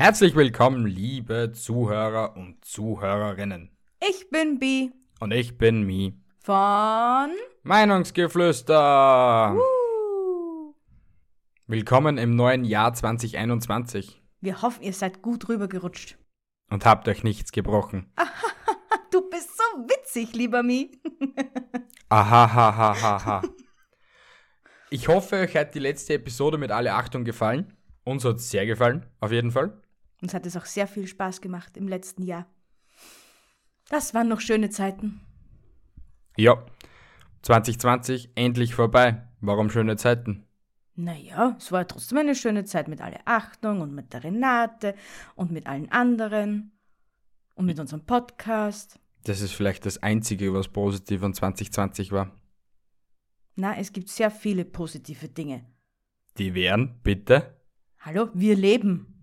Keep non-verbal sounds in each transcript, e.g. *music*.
Herzlich willkommen, liebe Zuhörer und Zuhörerinnen. Ich bin Bi Und ich bin Mi. von. Meinungsgeflüster. Uh. Willkommen im neuen Jahr 2021 Wir hoffen, ihr seid gut rübergerutscht. und habt euch nichts gebrochen. *laughs* Du bist so witzig, lieber Mi. *laughs* Ahahahaha. Ich hoffe, euch hat die letzte Episode mit alle Achtung gefallen. Uns hat es sehr gefallen, auf jeden Fall. Uns hat es auch sehr viel Spaß gemacht im letzten Jahr. Das waren noch schöne Zeiten. Ja, 2020 endlich vorbei. Warum schöne Zeiten? Naja, es war trotzdem eine schöne Zeit mit alle Achtung und mit der Renate und mit allen anderen und mit unserem Podcast. Das ist vielleicht das Einzige, was positiv an 2020 war. Na, es gibt sehr viele positive Dinge. Die wären, bitte? Hallo, wir leben.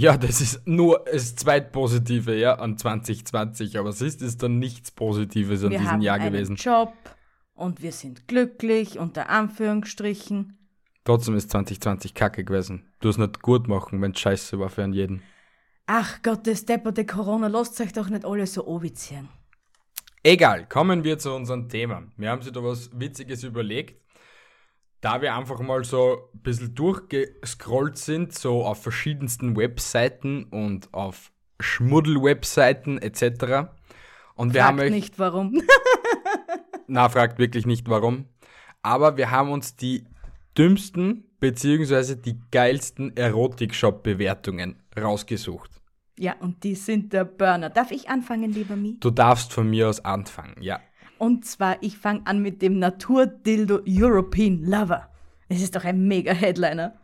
Ja, das ist nur das Zweitpositive, ja, an 2020. Aber es ist, ist dann nichts Positives an wir diesem haben Jahr einen gewesen. Job und wir sind glücklich, unter Anführungsstrichen. Trotzdem ist 2020 kacke gewesen. Du es nicht gut machen, wenn scheiße war für einen jeden. Ach Gott, das depperte Corona, lasst euch doch nicht alle so obizieren. Egal, kommen wir zu unserem Thema. Wir haben sich da was Witziges überlegt. Da wir einfach mal so ein bisschen durchgescrollt sind, so auf verschiedensten Webseiten und auf Schmuddel-Webseiten etc. Und wir haben Fragt euch nicht warum. *laughs* Na, fragt wirklich nicht warum. Aber wir haben uns die dümmsten beziehungsweise die geilsten Erotik-Shop-Bewertungen rausgesucht. ja, und die sind der Burner. Darf ich anfangen, lieber Mi? Du darfst von mir aus anfangen, ja. Und zwar, ich fange an mit dem Naturdildo European Lover. Es ist doch ein mega Headliner.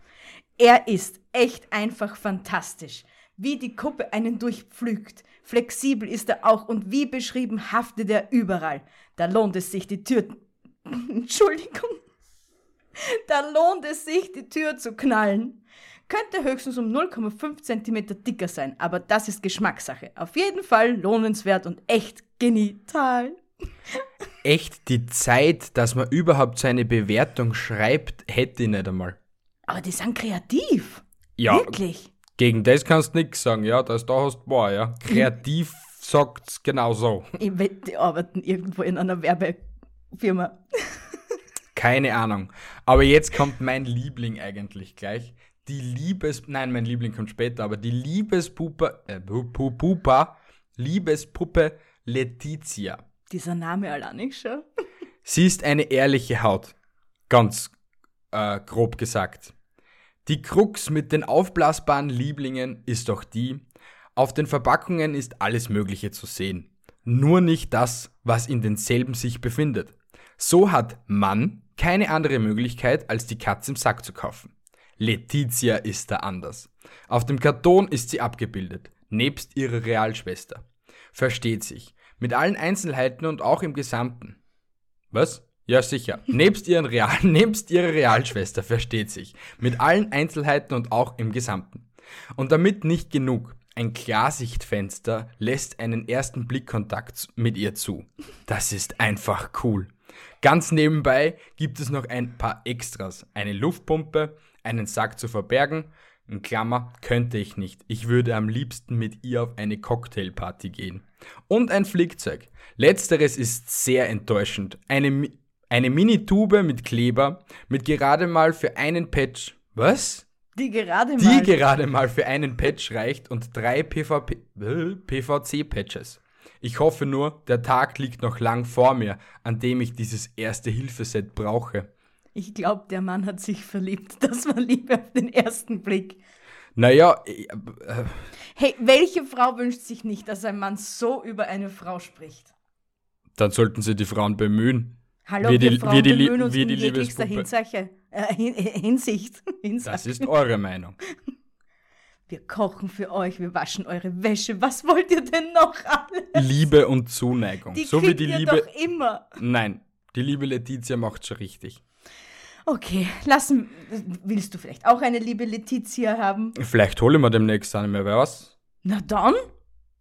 Er ist echt einfach fantastisch. Wie die Kuppe einen durchpflügt. Flexibel ist er auch und wie beschrieben haftet er überall. Da lohnt es sich, die Tür. *laughs* Entschuldigung. Da lohnt es sich, die Tür zu knallen. Könnte höchstens um 0,5 cm dicker sein, aber das ist Geschmackssache. Auf jeden Fall lohnenswert und echt genital. Echt die Zeit, dass man überhaupt so eine Bewertung schreibt, hätte ich nicht einmal. Aber die sind kreativ. Ja, Wirklich. gegen das kannst du nichts sagen, ja, das da hast du boah, ja. Kreativ *laughs* sagt's genau so. Ich wette, die arbeiten irgendwo in einer Werbefirma. Keine Ahnung. Aber jetzt kommt mein Liebling eigentlich gleich. Die Liebes... Nein, mein Liebling kommt später, aber die Liebespuppe... Äh, Pu- Pu- Pupa... Liebespuppe Letizia. Dieser Name allein nicht schon. *laughs* Sie ist eine ehrliche Haut. Ganz äh, grob gesagt. Die Krux mit den aufblasbaren Lieblingen ist doch die, auf den Verpackungen ist alles Mögliche zu sehen. Nur nicht das, was in denselben sich befindet. So hat Mann keine andere Möglichkeit, als die Katze im Sack zu kaufen. Letizia ist da anders. Auf dem Karton ist sie abgebildet, nebst ihrer Realschwester. Versteht sich. Mit allen Einzelheiten und auch im Gesamten. Was? Ja, sicher. *laughs* nebst, ihren Real, nebst ihrer Realschwester, versteht sich. Mit allen Einzelheiten und auch im Gesamten. Und damit nicht genug. Ein Klarsichtfenster lässt einen ersten Blickkontakt mit ihr zu. Das ist einfach cool. Ganz nebenbei gibt es noch ein paar Extras. Eine Luftpumpe, einen Sack zu verbergen. In Klammer, könnte ich nicht. Ich würde am liebsten mit ihr auf eine Cocktailparty gehen. Und ein Flickzeug. Letzteres ist sehr enttäuschend. Eine, eine Mini-Tube mit Kleber, mit gerade mal für einen Patch. Was? Die gerade Die mal. gerade mal für einen Patch reicht und drei PVP, äh, PVC-Patches. Ich hoffe nur, der Tag liegt noch lang vor mir, an dem ich dieses erste Hilfeset brauche. Ich glaube, der Mann hat sich verliebt. *laughs* Das war Liebe auf den ersten Blick. Naja, äh, äh, Hey, welche Frau wünscht sich nicht, dass ein Mann so über eine Frau spricht? dann sollten sie die Frauen bemühen. Hallo, Wir wir, die- Frauen wir die bemühen uns wir in jeglichster. Hinsache, äh, Hin- Hinsicht. *laughs* Hinsache. Das ist eure Meinung. *laughs* Wir kochen für euch, wir waschen eure Wäsche. Was wollt ihr denn noch alles? Liebe und Zuneigung. Die so wie die ihr Liebe. doch immer. Nein, die liebe Letizia macht schon richtig. Okay, lassen. Willst du vielleicht auch eine liebe Letizia haben? Vielleicht hole ich mir demnächst eine mehr, wer was? Na dann.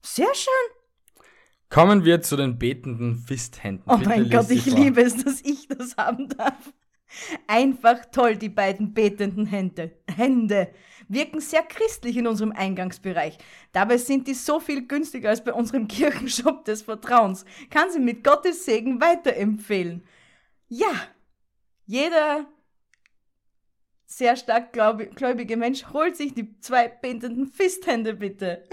Sehr schön. Kommen wir zu den betenden Fisthänden. Oh Bitte mein Gott, ich vor. liebe es, dass ich das haben darf. Einfach toll, die beiden betenden Hände. Hände wirken sehr christlich in unserem Eingangsbereich. Dabei sind die so viel günstiger als bei unserem *laughs* Kirchenshop des Vertrauens. Kann sie mit Gottes Segen weiterempfehlen. Ja, jeder sehr stark gläubige Mensch holt sich die zwei betenden Fisthände bitte.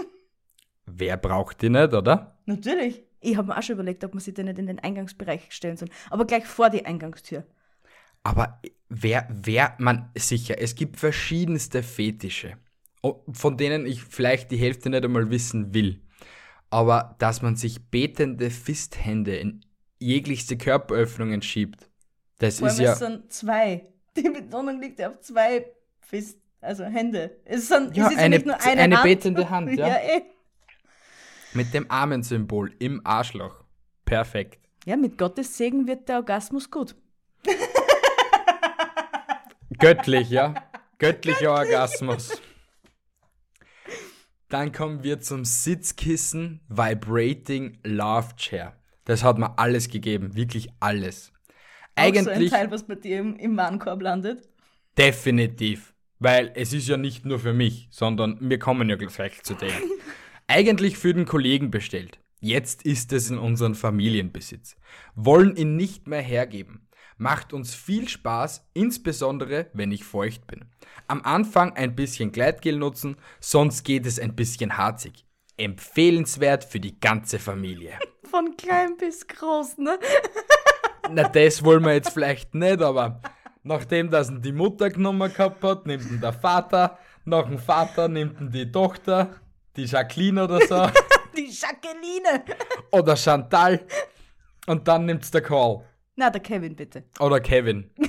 Wer braucht die nicht, oder? Natürlich. Ich habe mir auch schon überlegt, ob man sie denn nicht in den Eingangsbereich stellen soll. Aber gleich vor die Eingangstür. Aber wer, wer, man, sicher, es gibt verschiedenste Fetische, von denen ich vielleicht die Hälfte nicht einmal wissen will. Aber dass man sich betende Fisthände in jeglichste Körperöffnungen schiebt, das Vor ist ja. es sind zwei. *laughs* Die Betonung liegt ja auf zwei Fist, also Hände. Es, sind, Ja, es ist eine- nicht nur eine, eine Hand. betende Hand, *laughs* ja. ja, eh. Mit dem Armensymbol im Arschloch. Perfekt. ja, mit Gottes Segen wird der Orgasmus gut. *laughs* Göttlich, ja. Göttlicher Orgasmus. Dann kommen wir zum Sitzkissen Vibrating Love Chair. Das hat mir alles gegeben, wirklich alles. Auch so ein Eigentlich Teil, was bei dir im, im Warenkorb landet. definitiv, weil es ist ja nicht nur für mich, sondern wir kommen ja gleich zu dem. Eigentlich für den Kollegen bestellt. Jetzt ist es in unseren Familienbesitz. Wollen ihn nicht mehr hergeben. Macht uns viel Spaß, insbesondere wenn ich feucht bin. Am Anfang ein bisschen Gleitgel nutzen, sonst geht es ein bisschen harzig. Empfehlenswert für die ganze Familie. Von klein bis groß, ne? *laughs* Na, das wollen wir jetzt vielleicht nicht, aber nachdem das ihn die Mutter genommen gehabt hat, nimmt ihn der Vater, nach dem Vater nimmt ihn die Tochter, die Jacqueline oder so, *laughs* Die Jacqueline. oder Chantal, und dann nimmt's der Karl Na, der Kevin, bitte. oder Kevin. *laughs*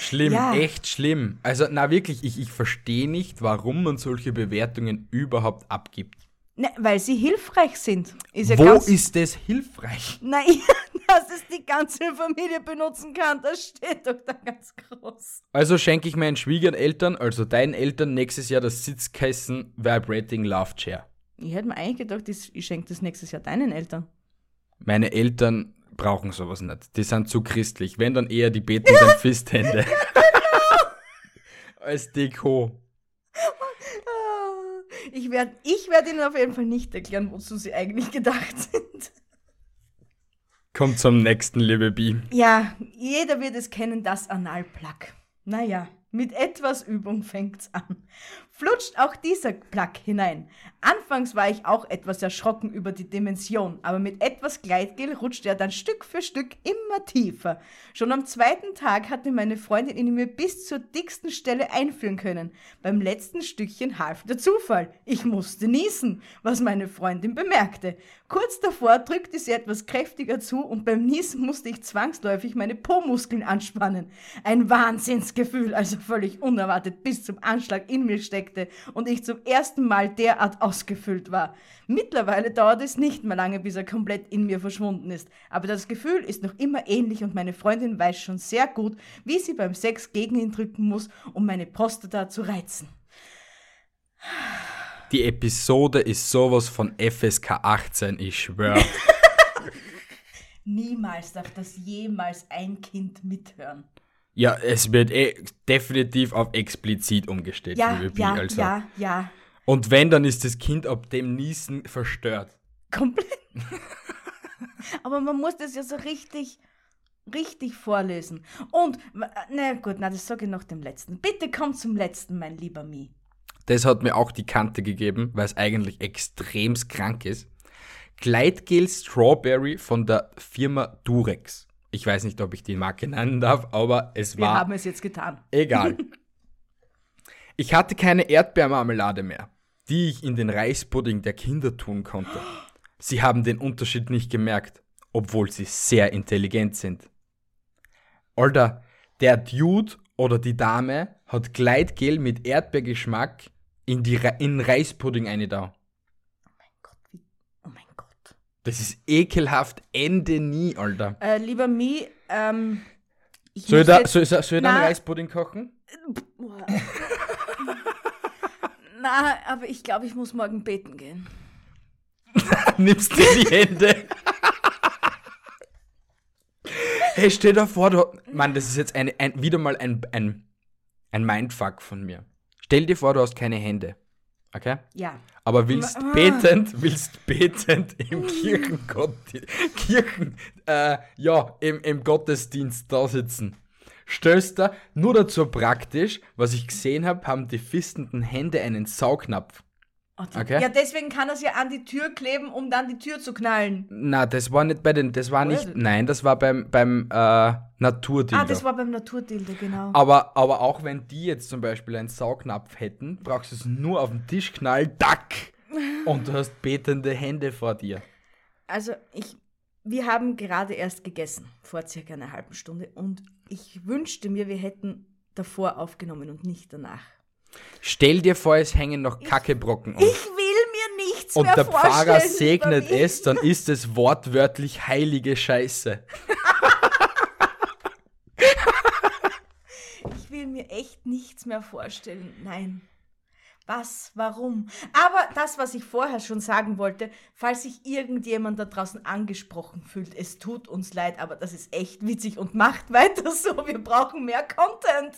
Schlimm, Ja. echt schlimm. Also, na wirklich, ich, ich verstehe nicht, warum man solche Bewertungen überhaupt abgibt. Ne, weil sie hilfreich sind. Ist ja Wo ist das hilfreich? Nein, *laughs* dass es die ganze Familie benutzen kann, das steht doch da ganz groß. Also schenke ich meinen Schwiegereltern, also deinen Eltern, nächstes Jahr das Sitzkissen Vibrating Love Chair. Ich hätte mir eigentlich gedacht, ich, schenke das nächstes Jahr deinen Eltern. Meine Eltern brauchen sowas nicht. Die sind zu christlich. Wenn dann eher die betenden *laughs* Fisthände. *laughs* Als Deko. Ah, Ich werde ich werd Ihnen auf jeden Fall nicht erklären, wozu sie eigentlich gedacht sind. Kommt zum nächsten, liebe Bi. Ja, jeder wird es kennen, das Analplug. Naja, mit etwas Übung fängt's an. Flutscht auch dieser Plug hinein. Anfangs war ich auch etwas erschrocken über die Dimension, aber mit etwas Gleitgel rutschte er dann Stück für Stück immer tiefer. Schon am zweiten Tag hatte meine Freundin ihn mir bis zur dicksten Stelle einführen können. Beim letzten Stückchen half der Zufall. Ich musste niesen, was meine Freundin bemerkte. Kurz davor drückte sie etwas kräftiger zu und beim Niesen musste ich zwangsläufig meine Po-Muskeln anspannen. Ein Wahnsinnsgefühl, also völlig unerwartet bis zum Anschlag in mir steckte und ich zum ersten Mal derart ausgefüllt war. Mittlerweile dauert es nicht mehr lange, bis er komplett in mir verschwunden ist, aber das Gefühl ist noch immer ähnlich und meine Freundin weiß schon sehr gut, wie sie beim Sex gegen ihn drücken muss, um meine Prostata zu reizen. Die Episode ist sowas von FSK 18, ich schwör. *laughs* Niemals darf das jemals ein Kind mithören. ja, es wird eh definitiv auf explizit umgestellt, Ja, liebe Bi. ja, also. ja, ja. Und wenn, dann ist das Kind ab dem Niesen verstört. Komplett. *laughs* Aber man muss das ja so richtig, richtig vorlesen. Und, na gut, na, das sage ich noch dem letzten. Bitte komm zum letzten, mein lieber Mi. Das hat mir auch die Kante gegeben, weil es eigentlich extremst krank ist. Gleitgel Strawberry von der Firma Durex. Ich weiß nicht, ob ich die Marke nennen darf, aber es Wir war haben es jetzt getan. egal. *laughs* Ich hatte keine Erdbeermarmelade mehr, die ich in den Reispudding der Kinder tun konnte. Sie haben den Unterschied nicht gemerkt, obwohl sie sehr intelligent sind. Alter, der Dude oder die Dame hat Gleitgel mit Erdbeergeschmack in, die, Re- in Reispudding eine da. Gott, wie, oh mein Gott. Das ist ekelhaft, Ende nie, Alter. Äh, lieber Mi, ähm, ich Soll ich da, soll, soll, ich da einen. Reispudding kochen? Na, aber ich glaube, ich muss morgen beten gehen. *laughs* Nimmst dir die Hände. hey, stell dir vor, du. Mann, das ist jetzt eine, ein, wieder mal ein, ein, ein Mindfuck von mir. Stell dir vor, du hast keine Hände. Okay? Ja. Aber willst Ah. betend, willst betend im *laughs* Kirchengott, Kirchen, äh, ja, im, im Gottesdienst da sitzen. Stößt da, nur dazu praktisch, was ich gesehen habe, haben die fistenden Hände einen Saugnapf. Oh, Okay. Ja, deswegen kann er es ja an die Tür kleben, um dann die Tür zu knallen. Na, das war nicht bei den, das war nicht, nein, das war beim, beim äh, Naturdildo. Ah, das war beim Naturdildo, genau. aber, aber auch wenn die jetzt zum Beispiel einen Saugnapf hätten, brauchst du es nur auf den Tisch knallen, tack, und du hast betende Hände vor dir. Also, ich, wir haben gerade erst gegessen, vor circa einer halben Stunde, und ich wünschte mir, wir hätten davor aufgenommen und nicht danach. Stell dir vor, es hängen noch Kackebrocken um. Ich will mir nichts Und mehr der vorstellen. Pfarrer segnet lieber Mi. es, dann ist es wortwörtlich heilige Scheiße. *laughs* Ich will mir echt nichts mehr vorstellen. Nein. Was? Warum? Aber das, was ich vorher schon sagen wollte, falls sich irgendjemand da draußen angesprochen fühlt, es tut uns leid, aber das ist echt witzig und macht *laughs* weiter so. Wir brauchen mehr Content.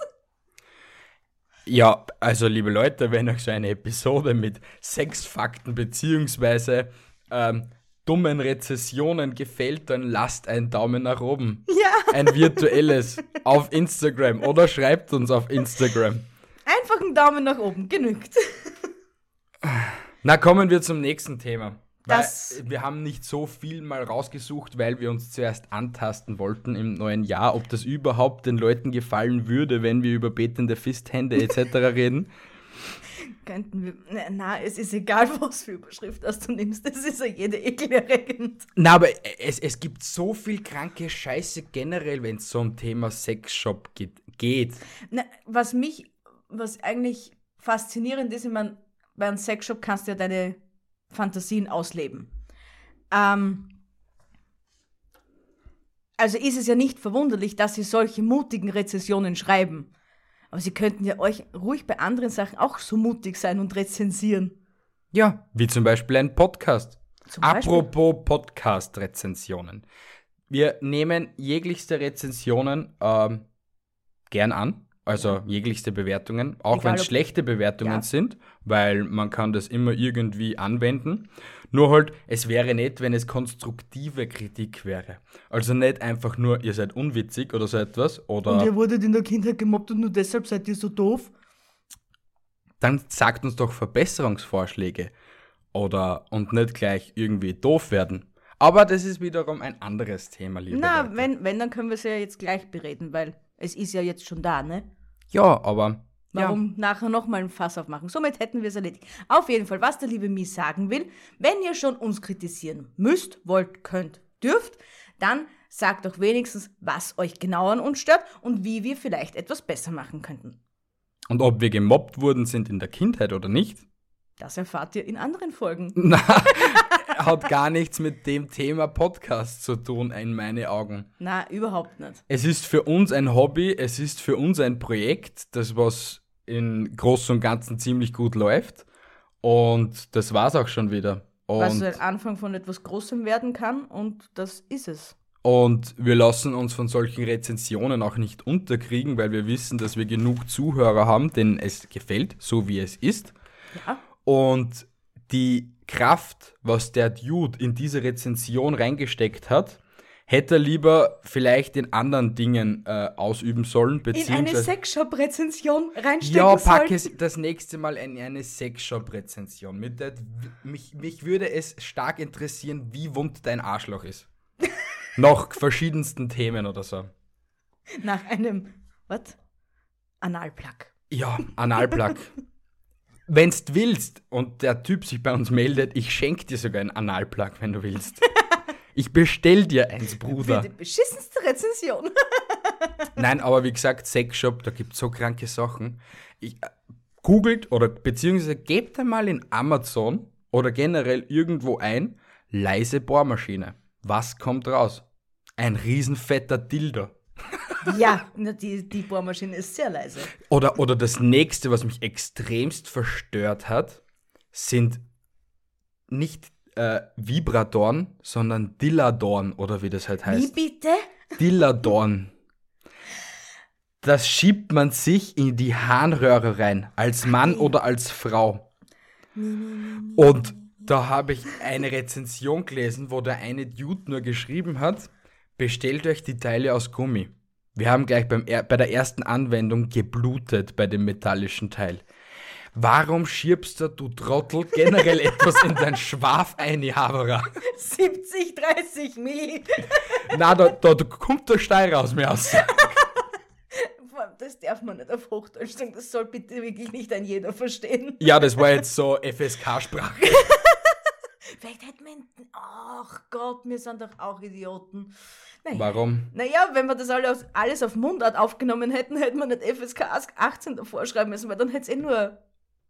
Ja, also liebe Leute, wenn euch so eine Episode mit Sexfakten beziehungsweise ähm, dummen Rezessionen gefällt, dann lasst einen Daumen nach oben. Ja. Ein virtuelles auf Instagram oder schreibt uns auf Instagram. Einfach einen Daumen nach oben, genügt. Na, kommen wir zum nächsten Thema. Das- wir haben nicht so viel mal rausgesucht, weil wir uns zuerst antasten wollten im neuen Jahr, ob das überhaupt den Leuten gefallen würde, wenn wir über betende Fisthände etc. *laughs* reden. Könnten wir. Na, na, es ist egal, *laughs* was für Überschrift das du nimmst. Es ist ja jede ekelerregend. Na, aber es, es gibt so viel kranke Scheiße generell, wenn es so um Thema Sexshop geht. geht. Na, was mich, was eigentlich faszinierend ist, ich meine, bei einem Sexshop kannst du ja deine Fantasien ausleben. Ähm, also ist es ja nicht verwunderlich, dass sie solche mutigen Rezessionen schreiben. Aber sie könnten ja euch ruhig bei anderen Sachen auch so mutig sein und rezensieren. Ja, wie zum Beispiel ein Podcast. Zum. Apropos Podcast-Rezensionen. Wir nehmen jeglichste Rezensionen ähm, gern an. Also jeglichste Bewertungen, auch wenn es schlechte Bewertungen Ja. sind, weil man kann das immer irgendwie anwenden. Nur halt, es wäre nett, wenn es konstruktive Kritik wäre. Also nicht einfach nur, ihr seid unwitzig oder so etwas. Oder Und ihr wurdet in der Kindheit gemobbt und nur deshalb seid ihr so doof. dann sagt uns doch Verbesserungsvorschläge. Oder und nicht gleich irgendwie doof werden. Aber das ist wiederum ein anderes Thema, liebe Na, Leute. wenn, wenn, dann können wir es ja jetzt gleich bereden, weil es ist ja jetzt schon da, ne? Ja, aber. Warum nachher nochmal ein Fass aufmachen? Somit hätten wir es erledigt. Auf jeden Fall, was der liebe Mies sagen will, wenn ihr schon uns kritisieren müsst, wollt, könnt, dürft, dann sagt doch wenigstens, was euch genau an uns stört und wie wir vielleicht etwas besser machen könnten. Ja. Und ob wir gemobbt worden sind in der Kindheit oder nicht, Das erfahrt ihr in anderen Folgen. *laughs* na, hat gar nichts mit dem Thema Podcast zu tun, in meine Augen. Na, überhaupt nicht. Es ist für uns ein Hobby, es ist für uns ein Projekt, das was in Großen und Ganzen ziemlich gut läuft. Und das war's auch schon wieder. Was Und so ein Anfang von etwas Großem werden kann und das ist es. Und wir lassen uns von solchen Rezensionen auch nicht unterkriegen, weil wir wissen, dass wir genug Zuhörer haben, denen es gefällt, so wie es ist. Ja. Und die Kraft, was der Dude in diese Rezension reingesteckt hat, hätte er lieber vielleicht in anderen Dingen äh, ausüben sollen, In eine. Sexshop-Rezension reinstecken ja, pack sollen. es das nächste Mal in eine Sexshop-Rezension. Der, mich, mich würde es stark interessieren, wie wund dein Arschloch ist. *laughs* Nach verschiedensten Themen oder so. Nach einem, was? Analplug. Ja, Analplug. *laughs* Wenn's willst und der Typ sich bei uns meldet, ich schenk dir sogar ein Analplug, wenn du willst. *laughs* Ich bestell dir eins, Für Bruder. die beschissenste Rezension. *laughs* Nein, aber wie gesagt, Sexshop, da gibt es so kranke Sachen. Ich, äh, googelt oder beziehungsweise gebt einmal in Amazon oder generell irgendwo ein, leise Bohrmaschine. Was kommt raus? Ein riesenfetter Dildo. Ja, na, die, die Bohrmaschine ist sehr leise. Oder, oder das nächste, was mich extremst verstört hat, sind nicht äh, Vibratoren, sondern Dilladorn oder wie das halt Wie heißt. bitte? Dilladorn. Das schiebt man sich in die Harnröhre rein, als Mann oder als Frau. Und da habe ich eine Rezension gelesen, wo der eine Dude nur geschrieben hat, bestellt euch die Teile aus Gummi. Wir haben gleich beim bei der ersten Anwendung geblutet bei dem metallischen Teil. Warum schiebst du, du Trottel, generell *laughs* etwas in dein Schwaf ein, Havara? 70, 30 Mi. Na, da, da, da kommt der Stein raus, mir *laughs* aus. Das darf man nicht auf Hochdeutsch sagen. Das soll bitte wirklich nicht ein jeder verstehen. Ja, das war jetzt so FSK-Sprache. *laughs* Vielleicht hätten wir. Ach Gott, wir sind doch auch Idioten. Naja. Warum? Naja, wenn wir das alle alles auf Mundart aufgenommen hätten, hätten wir nicht FSK 18 davor schreiben müssen, weil dann hätte es eh nur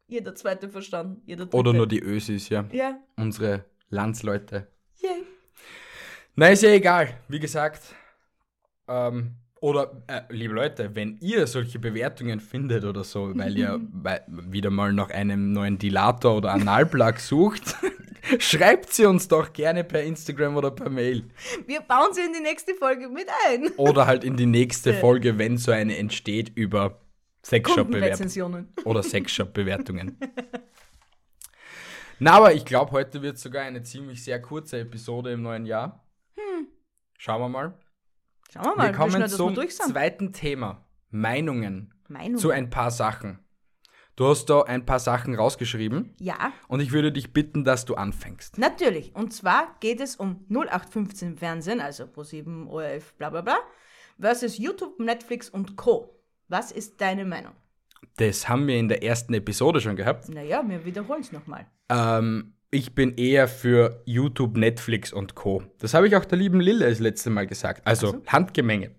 jeder Zweite verstanden. Jeder Dritte. Oder nur die Ösis, ja. Ja, Unsere Landsleute. yay. Na, ist ja egal. Wie gesagt. Ähm, oder, äh, liebe Leute, wenn ihr solche Bewertungen findet oder so, weil ihr *laughs* wieder mal nach einem neuen Dilator oder Analplug sucht, *laughs* *laughs* schreibt sie uns doch gerne per Instagram oder per Mail. Wir bauen sie in die nächste Folge mit ein. *laughs* Oder halt in die nächste Folge, wenn so eine entsteht über Sexshop-Bewertungen. Oder Sexshop-Bewertungen. *laughs* Na, aber ich glaube, heute wird sogar eine ziemlich sehr kurze Episode im neuen Jahr. Schauen wir mal. Schauen wir mal, wir kommen wir zum zweiten Thema. Meinungen Meinung. zu ein paar Sachen. Du hast da ein paar Sachen rausgeschrieben ja, und ich würde dich bitten, dass du anfängst. natürlich. Und zwar geht es um 0815 Fernsehen, also Pro7, ORF, bla bla bla, versus YouTube, Netflix und Co. Was ist deine Meinung? Das haben wir in der ersten Episode schon gehabt. Naja, wir wiederholen es nochmal. Ähm, ich bin eher für YouTube, Netflix und Co. Das habe ich auch der lieben Lille das letzte Mal gesagt. Also Handgemenge.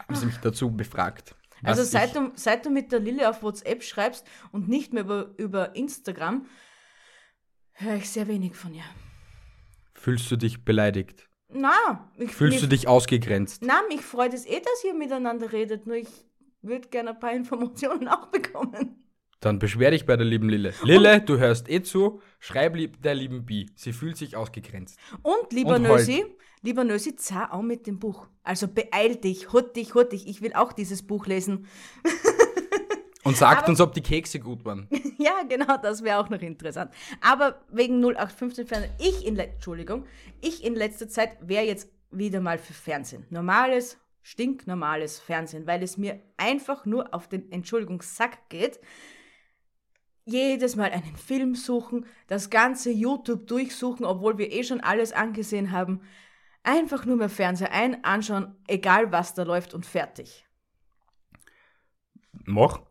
Haben sie mich dazu befragt. Also seit du, seit du mit der Lille auf WhatsApp schreibst und nicht mehr über, über Instagram, höre ich sehr wenig von ihr. Fühlst du dich beleidigt? Na, ich, Fühlst mich, du dich ausgegrenzt? Na, mich freut es eh, dass ihr miteinander redet, nur ich würde gerne ein paar Informationen *laughs* auch bekommen. Dann beschwer dich bei der lieben Lille. Lille, du hörst eh zu, schreib lieb der lieben Bi. Sie fühlt sich ausgegrenzt. Und lieber Und. Nösi, lieber Nösi, zahl auch mit dem Buch. Also beeil dich, hut dich, hut dich. Ich will auch dieses Buch lesen. *laughs* Und sagt Aber- uns, ob die Kekse gut waren. *laughs* ja, genau, das wäre auch noch interessant. Aber wegen 0815 Fernsehen, ich in, Entschuldigung, ich in letzter Zeit wäre jetzt wieder mal für Fernsehen. Normales, stinknormales Fernsehen, weil es mir einfach nur auf den, Entschuldigung, Sack geht. Jedes Mal einen Film suchen, das ganze YouTube durchsuchen, obwohl wir eh schon alles angesehen haben. Einfach nur mehr Fernseher ein, anschauen, egal was da läuft und fertig. Mach.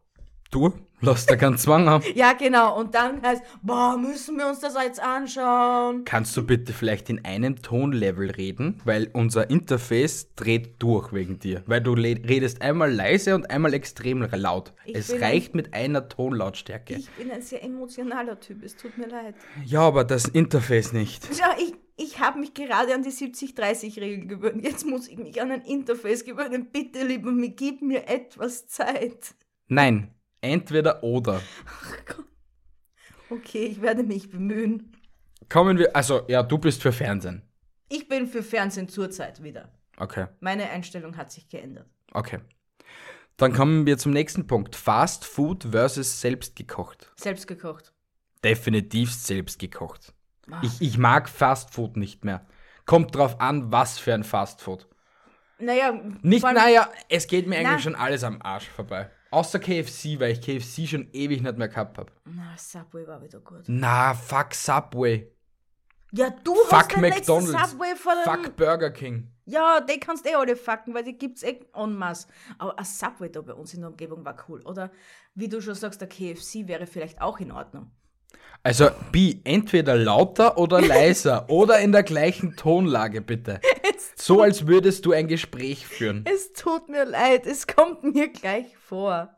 Du, lass da keinen Zwang haben. *laughs* Ja, genau. Und dann heißt, boah, müssen wir uns das jetzt anschauen? Kannst du bitte vielleicht in einem Tonlevel reden? Weil unser Interface dreht durch wegen dir. Weil du redest einmal leise und einmal extrem laut. Ich es reicht mit einer Tonlautstärke. Ich bin ein sehr emotionaler Typ, es tut mir leid. ja, aber das Interface nicht. *laughs* Ja, ich, ich habe mich gerade an die 70-30-Regel gewöhnt. Jetzt muss ich mich an ein Interface gewöhnen. Bitte, lieber, mir gib mir etwas Zeit. Nein, entweder oder. Okay, ich werde mich bemühen. Kommen wir, also ja, du bist für Fernsehen. Ich bin für Fernsehen zurzeit wieder. Okay, Meine Einstellung hat sich geändert. okay. Dann kommen wir zum nächsten Punkt. Fast Food versus selbst gekocht. Selbst gekocht. Definitiv selbst gekocht. Ah. Ich, ich mag Fast Food nicht mehr. Kommt drauf an, was für ein Fast Food. Naja, Nicht, naja, es geht mir eigentlich Na. schon alles am Arsch vorbei. Außer KFC, weil ich KFC schon ewig nicht mehr gehabt habe. Na, Subway war wieder gut. Na, fuck Subway. Ja, du Fuck hast den letzten McDonald's. Subway vor dem... Fuck Burger King. Ja, die kannst eh alle fucken, weil die gibt's eh en masse. Aber ein Subway da bei uns in der Umgebung war cool. Oder wie du schon sagst, der KFC wäre vielleicht auch in Ordnung. Also, B, entweder lauter oder leiser *laughs* oder in der gleichen Tonlage, bitte. So als würdest du ein Gespräch führen. Es tut mir leid, es kommt mir gleich vor.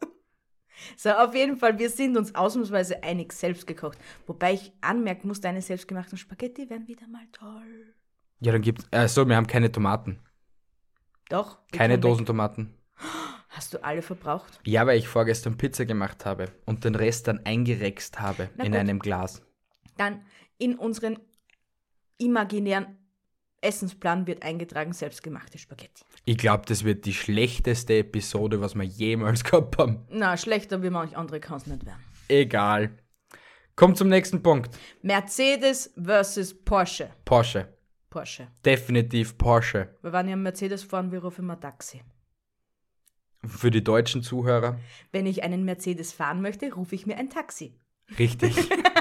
So, auf jeden Fall, wir sind uns ausnahmsweise einig, selbst gekocht. Wobei ich anmerken muss, deine selbstgemachten Spaghetti wären wieder mal toll. Ja, dann gibt's. Äh, so, wir haben keine Tomaten. Doch. Keine weg. Dosentomaten. Hast du alle verbraucht? Ja, weil ich vorgestern Pizza gemacht habe und den Rest dann eingerext habe Na in gut. einem Glas. Dann in unseren imaginären Essensplan wird eingetragen selbstgemachte Spaghetti. Ich glaube, das wird die schlechteste Episode, was wir jemals *laughs* gehabt haben. Na, schlechter wie manch andere kann es nicht werden. Egal. Kommt zum nächsten Punkt. Mercedes versus Porsche. Porsche. Porsche. Definitiv Porsche. Wir waren ja Mercedes fahren, wir rufen immer Taxi. Für die deutschen Zuhörer. Wenn ich einen Mercedes fahren möchte, rufe ich mir ein Taxi. Richtig. *laughs*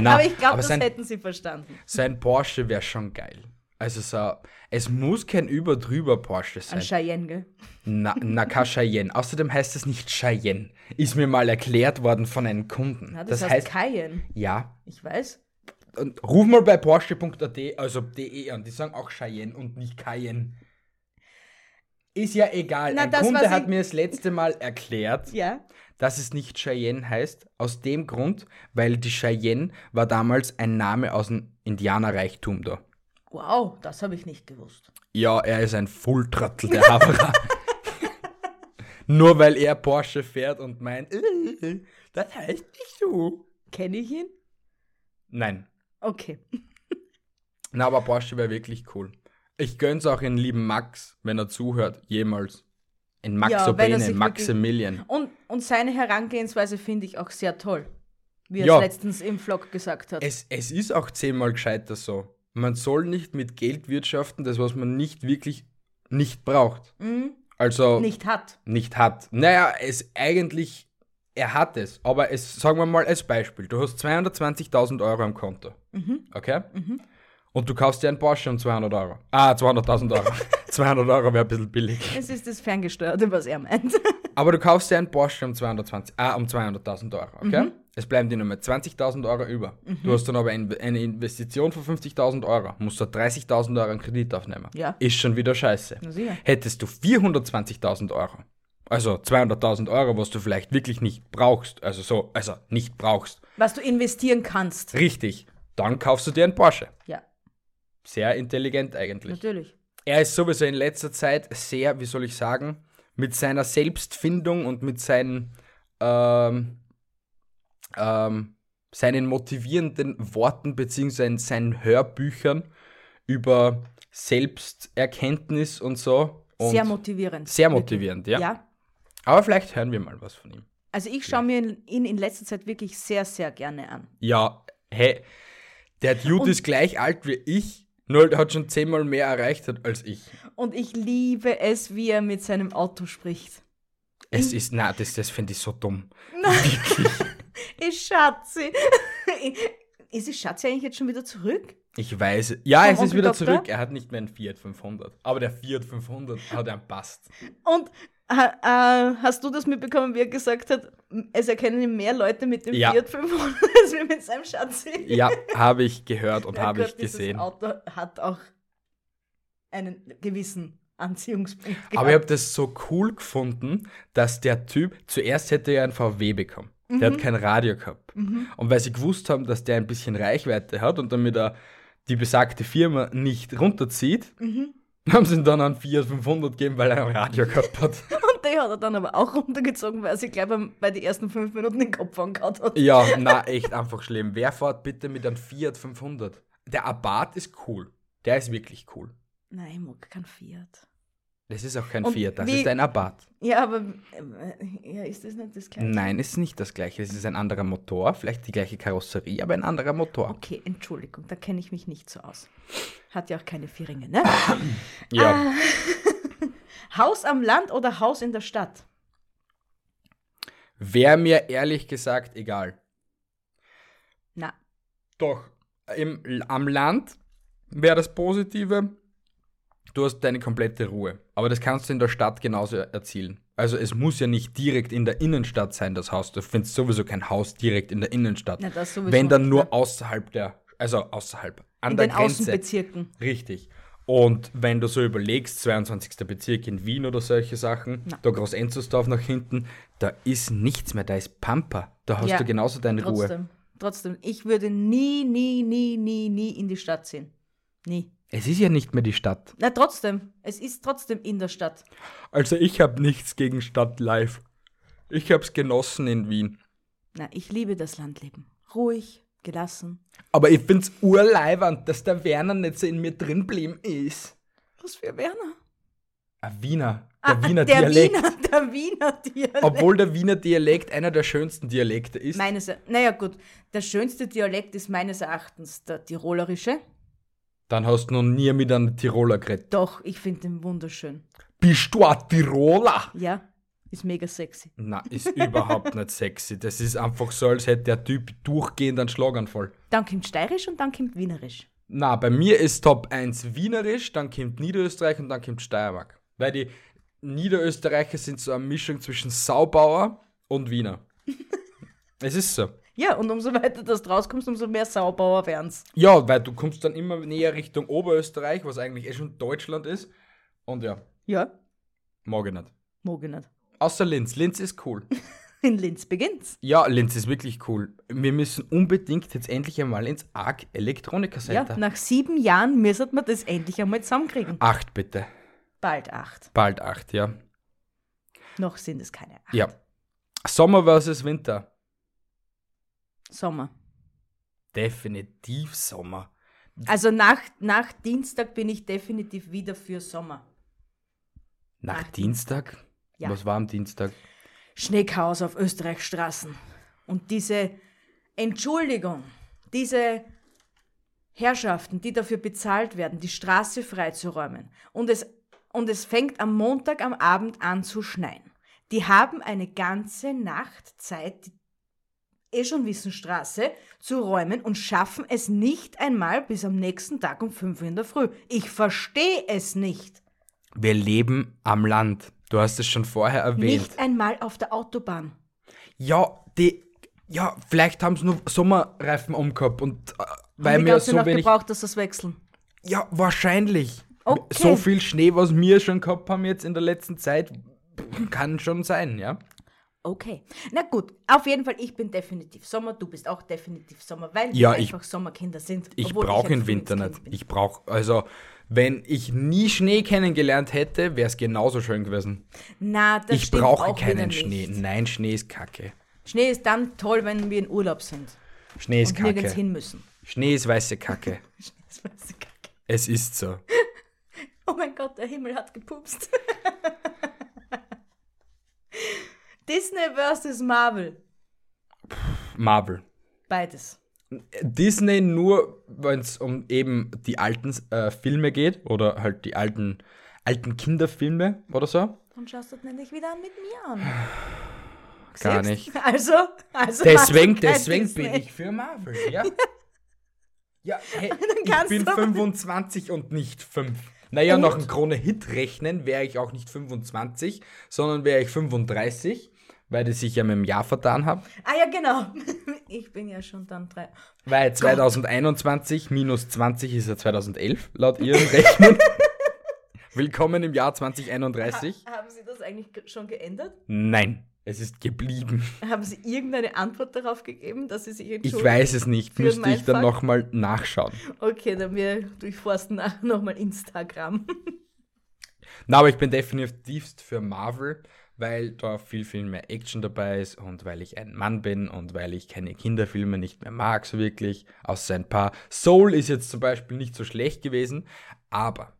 Na, aber ich glaube, das sein, hätten sie verstanden. sein Porsche wäre schon geil. Also so, es muss kein überdrüber Porsche Ein sein. Cheyenne, gell? Na, na kein Cheyenne. Außerdem heißt es nicht Cheyenne. Ist mir mal erklärt worden von einem Kunden. Na, das, das heißt, heißt, Cayenne. ja. Ich weiß. Und ruf mal bei Porsche.at, also de an, die sagen auch Cheyenne und nicht Cayenne. Ist ja egal. Na, Ein das, Kunde hat mir das letzte Mal erklärt, Ja. Dass es nicht Cheyenne heißt, aus dem Grund, weil die Cheyenne war damals ein Name aus dem Indianerreichtum da. Wow, das habe ich nicht gewusst. Ja, er ist ein Fulltrottel, der Haverer. *laughs* Nur weil er Porsche fährt und meint, äh, das heißt nicht so. Kenne ich ihn? Nein. Okay. *laughs* Na, aber Porsche wäre wirklich cool. Ich gönn's auch in lieben Max, wenn er zuhört, jemals. In Max Ja, sich Maximilian. Und, und seine Herangehensweise finde ich auch sehr toll. Wie er Ja. es letztens im Vlog gesagt hat. Es, es ist auch zehnmal gescheiter so. Man soll nicht mit Geld wirtschaften, das was man nicht wirklich nicht braucht. Mhm. Also Nicht hat. nicht hat. Naja, es eigentlich, er hat es, aber es, sagen wir mal als Beispiel, du hast 220.000 Euro am Konto. Mhm. Okay? Und du kaufst dir einen Porsche um 200 Euro. Ah, 200.000 Euro. *laughs* 200 Euro wäre ein bisschen billig. Es ist das Ferngesteuerte, was er meint. *laughs* Aber du kaufst dir einen Porsche um 220, ah, um 200.000 Euro, okay? Mhm. Es bleiben dir nur mehr 20.000 Euro über. Du hast dann aber ein- eine Investition von 50.000 Euro, musst du 30.000 Euro einen Kredit aufnehmen. Ja. Ist schon wieder scheiße. Hättest du 420.000 Euro, also 200.000 Euro, was du vielleicht wirklich nicht brauchst, also so, also nicht brauchst, Was du investieren kannst. richtig, dann kaufst du dir einen Porsche. Ja, Sehr intelligent eigentlich. natürlich. Er ist sowieso in letzter Zeit sehr, wie soll ich sagen, mit seiner Selbstfindung und mit seinen, ähm, ähm, seinen motivierenden Worten beziehungsweise seinen Hörbüchern über Selbsterkenntnis und so. Und sehr motivierend. sehr motivierend, ja. Ja. Aber vielleicht hören wir mal was von ihm. Also ich schaue mir ihn in letzter Zeit wirklich sehr, sehr gerne an. Ja, hey, der Dude Und- ist gleich alt wie ich, nur er hat schon zehnmal mehr erreicht hat als ich. Und ich liebe es, wie er mit seinem Auto spricht. Es ist, na, das, das finde ich so dumm. *laughs* *laughs* Ist Schatzi. ist die Schatzi eigentlich jetzt schon wieder zurück? Ich weiß. Ja, Vom es ist wieder Doktor? zurück. Er hat nicht mehr einen Fiat 500. Aber der Fiat 500 hat einen passt. Und äh, hast du das mitbekommen, wie er gesagt hat, es erkennen ihn mehr Leute mit dem Ja. Fiat 500 *laughs* als wir mit seinem Schatzi? Ja, habe ich gehört und Ja habe ich gesehen. Auto hat auch einen gewissen Anziehungspunkt gehabt. Aber ich habe das so cool gefunden, dass der Typ, zuerst hätte er einen VW bekommen. Der Mhm. hat kein Radio gehabt. Und weil sie gewusst haben, dass der ein bisschen Reichweite hat und damit er die besagte Firma nicht runterzieht, Mhm. haben sie ihm dann einen Fiat 500 gegeben, weil er ein Radio gehabt hat. *laughs* Und der hat er dann aber auch *laughs* runtergezogen, weil er sich gleich beim, bei den ersten fünf Minuten den Kopf angehauen hat. Ja, *laughs* na, echt einfach schlimm. Wer fährt bitte mit einem Fiat 500? Der Abarth ist cool. Der ist wirklich cool. Nein, ich mag kein Fiat. Das ist auch kein Und Fiat, das wie- ist ein Abarth. Ja, aber äh, ja, ist das nicht das gleiche? Nein, es ist nicht das gleiche. Es ist ein anderer Motor, vielleicht die gleiche Karosserie, aber ein anderer Motor. Okay, Entschuldigung, da kenne ich mich nicht so aus. Hat ja auch keine Vierringe, ne? Ja, *laughs* Haus am Land oder Haus in der Stadt? wäre mir ehrlich gesagt egal. Na, Doch, im, am Land wäre das Positive, du hast deine komplette Ruhe. Aber das kannst du in der Stadt genauso erzielen. Also es muss ja nicht direkt in der Innenstadt sein, das Haus. Du findest sowieso kein Haus direkt in der Innenstadt. Na, Wenn dann nur ne? außerhalb der, Also außerhalb. An In der den Grenze. Außenbezirken. Richtig. Und wenn du so überlegst, 22. Bezirk in Wien oder solche Sachen, Na. da Groß Enzelsdorf nach hinten, da ist nichts mehr, da ist Pampa. Da hast Ja, du genauso deine Ruhe. Trotzdem, trotzdem. Ich würde nie, nie, nie, nie, nie in die Stadt ziehen. Nie. Es ist ja nicht mehr die Stadt. Na, trotzdem. Es ist trotzdem in der Stadt. Also ich habe nichts gegen Stadt live. Ich hab's genossen in Wien. Na, ich liebe das Landleben. Ruhig, gelassen. Aber ich find's urleibernd, dass der Werner nicht so in mir drin blieben ist. Was für Werner? Ein Wiener. Der Ah, Wiener der Dialekt. Wiener, *laughs* der Wiener Dialekt. Obwohl der Wiener Dialekt einer der schönsten Dialekte ist. Meines, naja gut, der schönste Dialekt ist meines Erachtens der tirolerische. Dann hast du noch nie mit einem Tiroler geredet. Doch, ich finde den wunderschön. Bist du ein Tiroler? Ja, ist mega sexy. Na, ist überhaupt nicht sexy. Das ist einfach so, als hätte der Typ durchgehend einen Schlaganfall. Dann kommt steirisch und dann kommt wienerisch. Na, bei mir ist Top 1 Wienerisch, dann kommt Niederösterreich und dann kommt Steiermark. Weil die Niederösterreicher sind so eine Mischung zwischen Saubauer und Wiener. *laughs* es ist so. Ja, und umso weiter du rauskommst, umso mehr Saubauer werden's. Ja, weil du kommst dann immer näher Richtung Oberösterreich, was eigentlich eh schon Deutschland ist. Und ja, Ja, mag ich nicht. mag ich nicht. Außer Linz. Linz ist cool. *laughs* In Linz beginnt's. Ja, Linz ist wirklich cool. Wir müssen unbedingt jetzt endlich einmal ins ARC Elektroniker Ja, Center. nach sieben Jahren müssen wir das endlich einmal zusammenkriegen. acht bitte. Bald acht. Bald acht, ja. Noch sind es keine acht. Ja. Sommer versus Winter. Sommer. Definitiv Sommer. Also nach, nach Dienstag bin ich definitiv wieder für Sommer. Nach Nach Dienstag? Ja. Was war am Dienstag? Schneechaos auf Österreichs Straßen. Und diese Entschuldigung, diese Herrschaften, die dafür bezahlt werden, die Straße freizuräumen. Und es, und es fängt am Montag am Abend an zu schneien. Die haben eine ganze Nacht Zeit, die eh schon wissen, Straße zu räumen und schaffen es nicht einmal bis am nächsten Tag um 5 Uhr in der Früh. Ich verstehe es nicht. Wir leben am Land. Du hast es schon vorher erwähnt. Nicht einmal auf der Autobahn. Ja, die. Ja, vielleicht haben sie nur Sommerreifen umgehabt und äh, weil ganze so Nacht wenig. gebraucht, dass das wechseln. Ja, wahrscheinlich. Okay. So viel Schnee, was wir schon gehabt haben jetzt in der letzten Zeit, kann schon sein, ja. Okay. Na gut, auf jeden Fall, ich bin definitiv Sommer, du bist auch definitiv Sommer, weil Ja, wir ich- einfach Sommerkinder sind. Ich brauche den Winter nicht. bin. Ich brauche, also, wenn ich nie Schnee kennengelernt hätte, wäre es genauso schön gewesen. Na, das ich stimmt brauche auch wieder keinen nicht. Schnee. Nein, Schnee ist kacke. Schnee ist dann toll, wenn wir in Urlaub sind Schnee ist und nirgends kacke. hin müssen. Schnee ist weiße Kacke. Das weiß ich gar nicht. Es ist so. *laughs* Oh mein Gott, der Himmel hat gepupst. *laughs* Disney versus Marvel. Marvel. Beides. Disney nur, wenn es um eben die alten äh, Filme geht oder halt die alten, alten Kinderfilme oder so. Und schaust du das nicht wieder mit mir an? *sighs* Gar Siehst? nicht. Also, also Deswegen, *laughs* deswegen Disney. bin ich für Marvel, ja. *laughs* Ja, hey, *laughs* ich bin du aber- 25 und nicht 5. Naja, Und? nach einem Krone-Hit rechnen wäre ich auch nicht 25, sondern wäre ich 35, weil ich sich ja mit dem Jahr vertan habe. Ah ja, genau. *laughs* Ich bin ja schon dann drei. Weil 2021 minus 20 ist ja 2011, laut ihren *laughs* Rechnung. Willkommen im Jahr 2031. Haben Sie das eigentlich ge- schon geändert? Nein, es ist geblieben. Haben Sie irgendeine Antwort darauf gegeben, dass Sie sich Ich entschuldigen? weiß es nicht, müsste ich dann nochmal nachschauen. Okay, dann wir durchforsten nochmal Instagram. *laughs* Na, aber ich bin definitivst für Marvel, weil da viel, viel mehr Action dabei ist und weil ich ein Mann bin und weil ich keine Kinderfilme nicht mehr mag, so wirklich, außer ein paar. Soul ist jetzt zum Beispiel nicht so schlecht gewesen, aber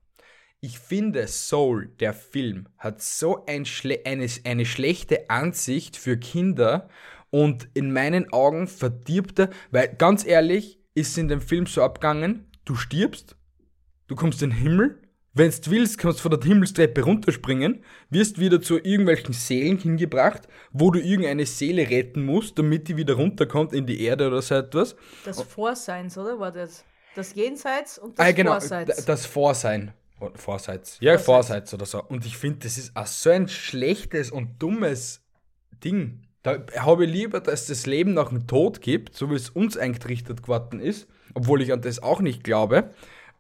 ich finde, Soul, der Film, hat so ein schle eine, eine schlechte Ansicht für Kinder und in meinen Augen verdirbt er, weil ganz ehrlich, ist in dem Film so abgegangen, du stirbst, du kommst in den Himmel, wenn du willst, kannst du von der Himmelstreppe runterspringen, wirst wieder zu irgendwelchen Seelen hingebracht, wo du irgendeine Seele retten musst, damit die wieder runterkommt in die Erde oder so etwas. Das Vorseins, oder? War das? Das Jenseits und das Ah, genau, Vorseits. das Vorsein. Vorseits. Ja, Vorseits. Vorseits oder so. Und ich finde, das ist auch so ein schlechtes und dummes Ding. Da habe ich lieber, dass es Leben nach dem Tod gibt, so wie es uns eingerichtet geworden ist, obwohl ich an das auch nicht glaube.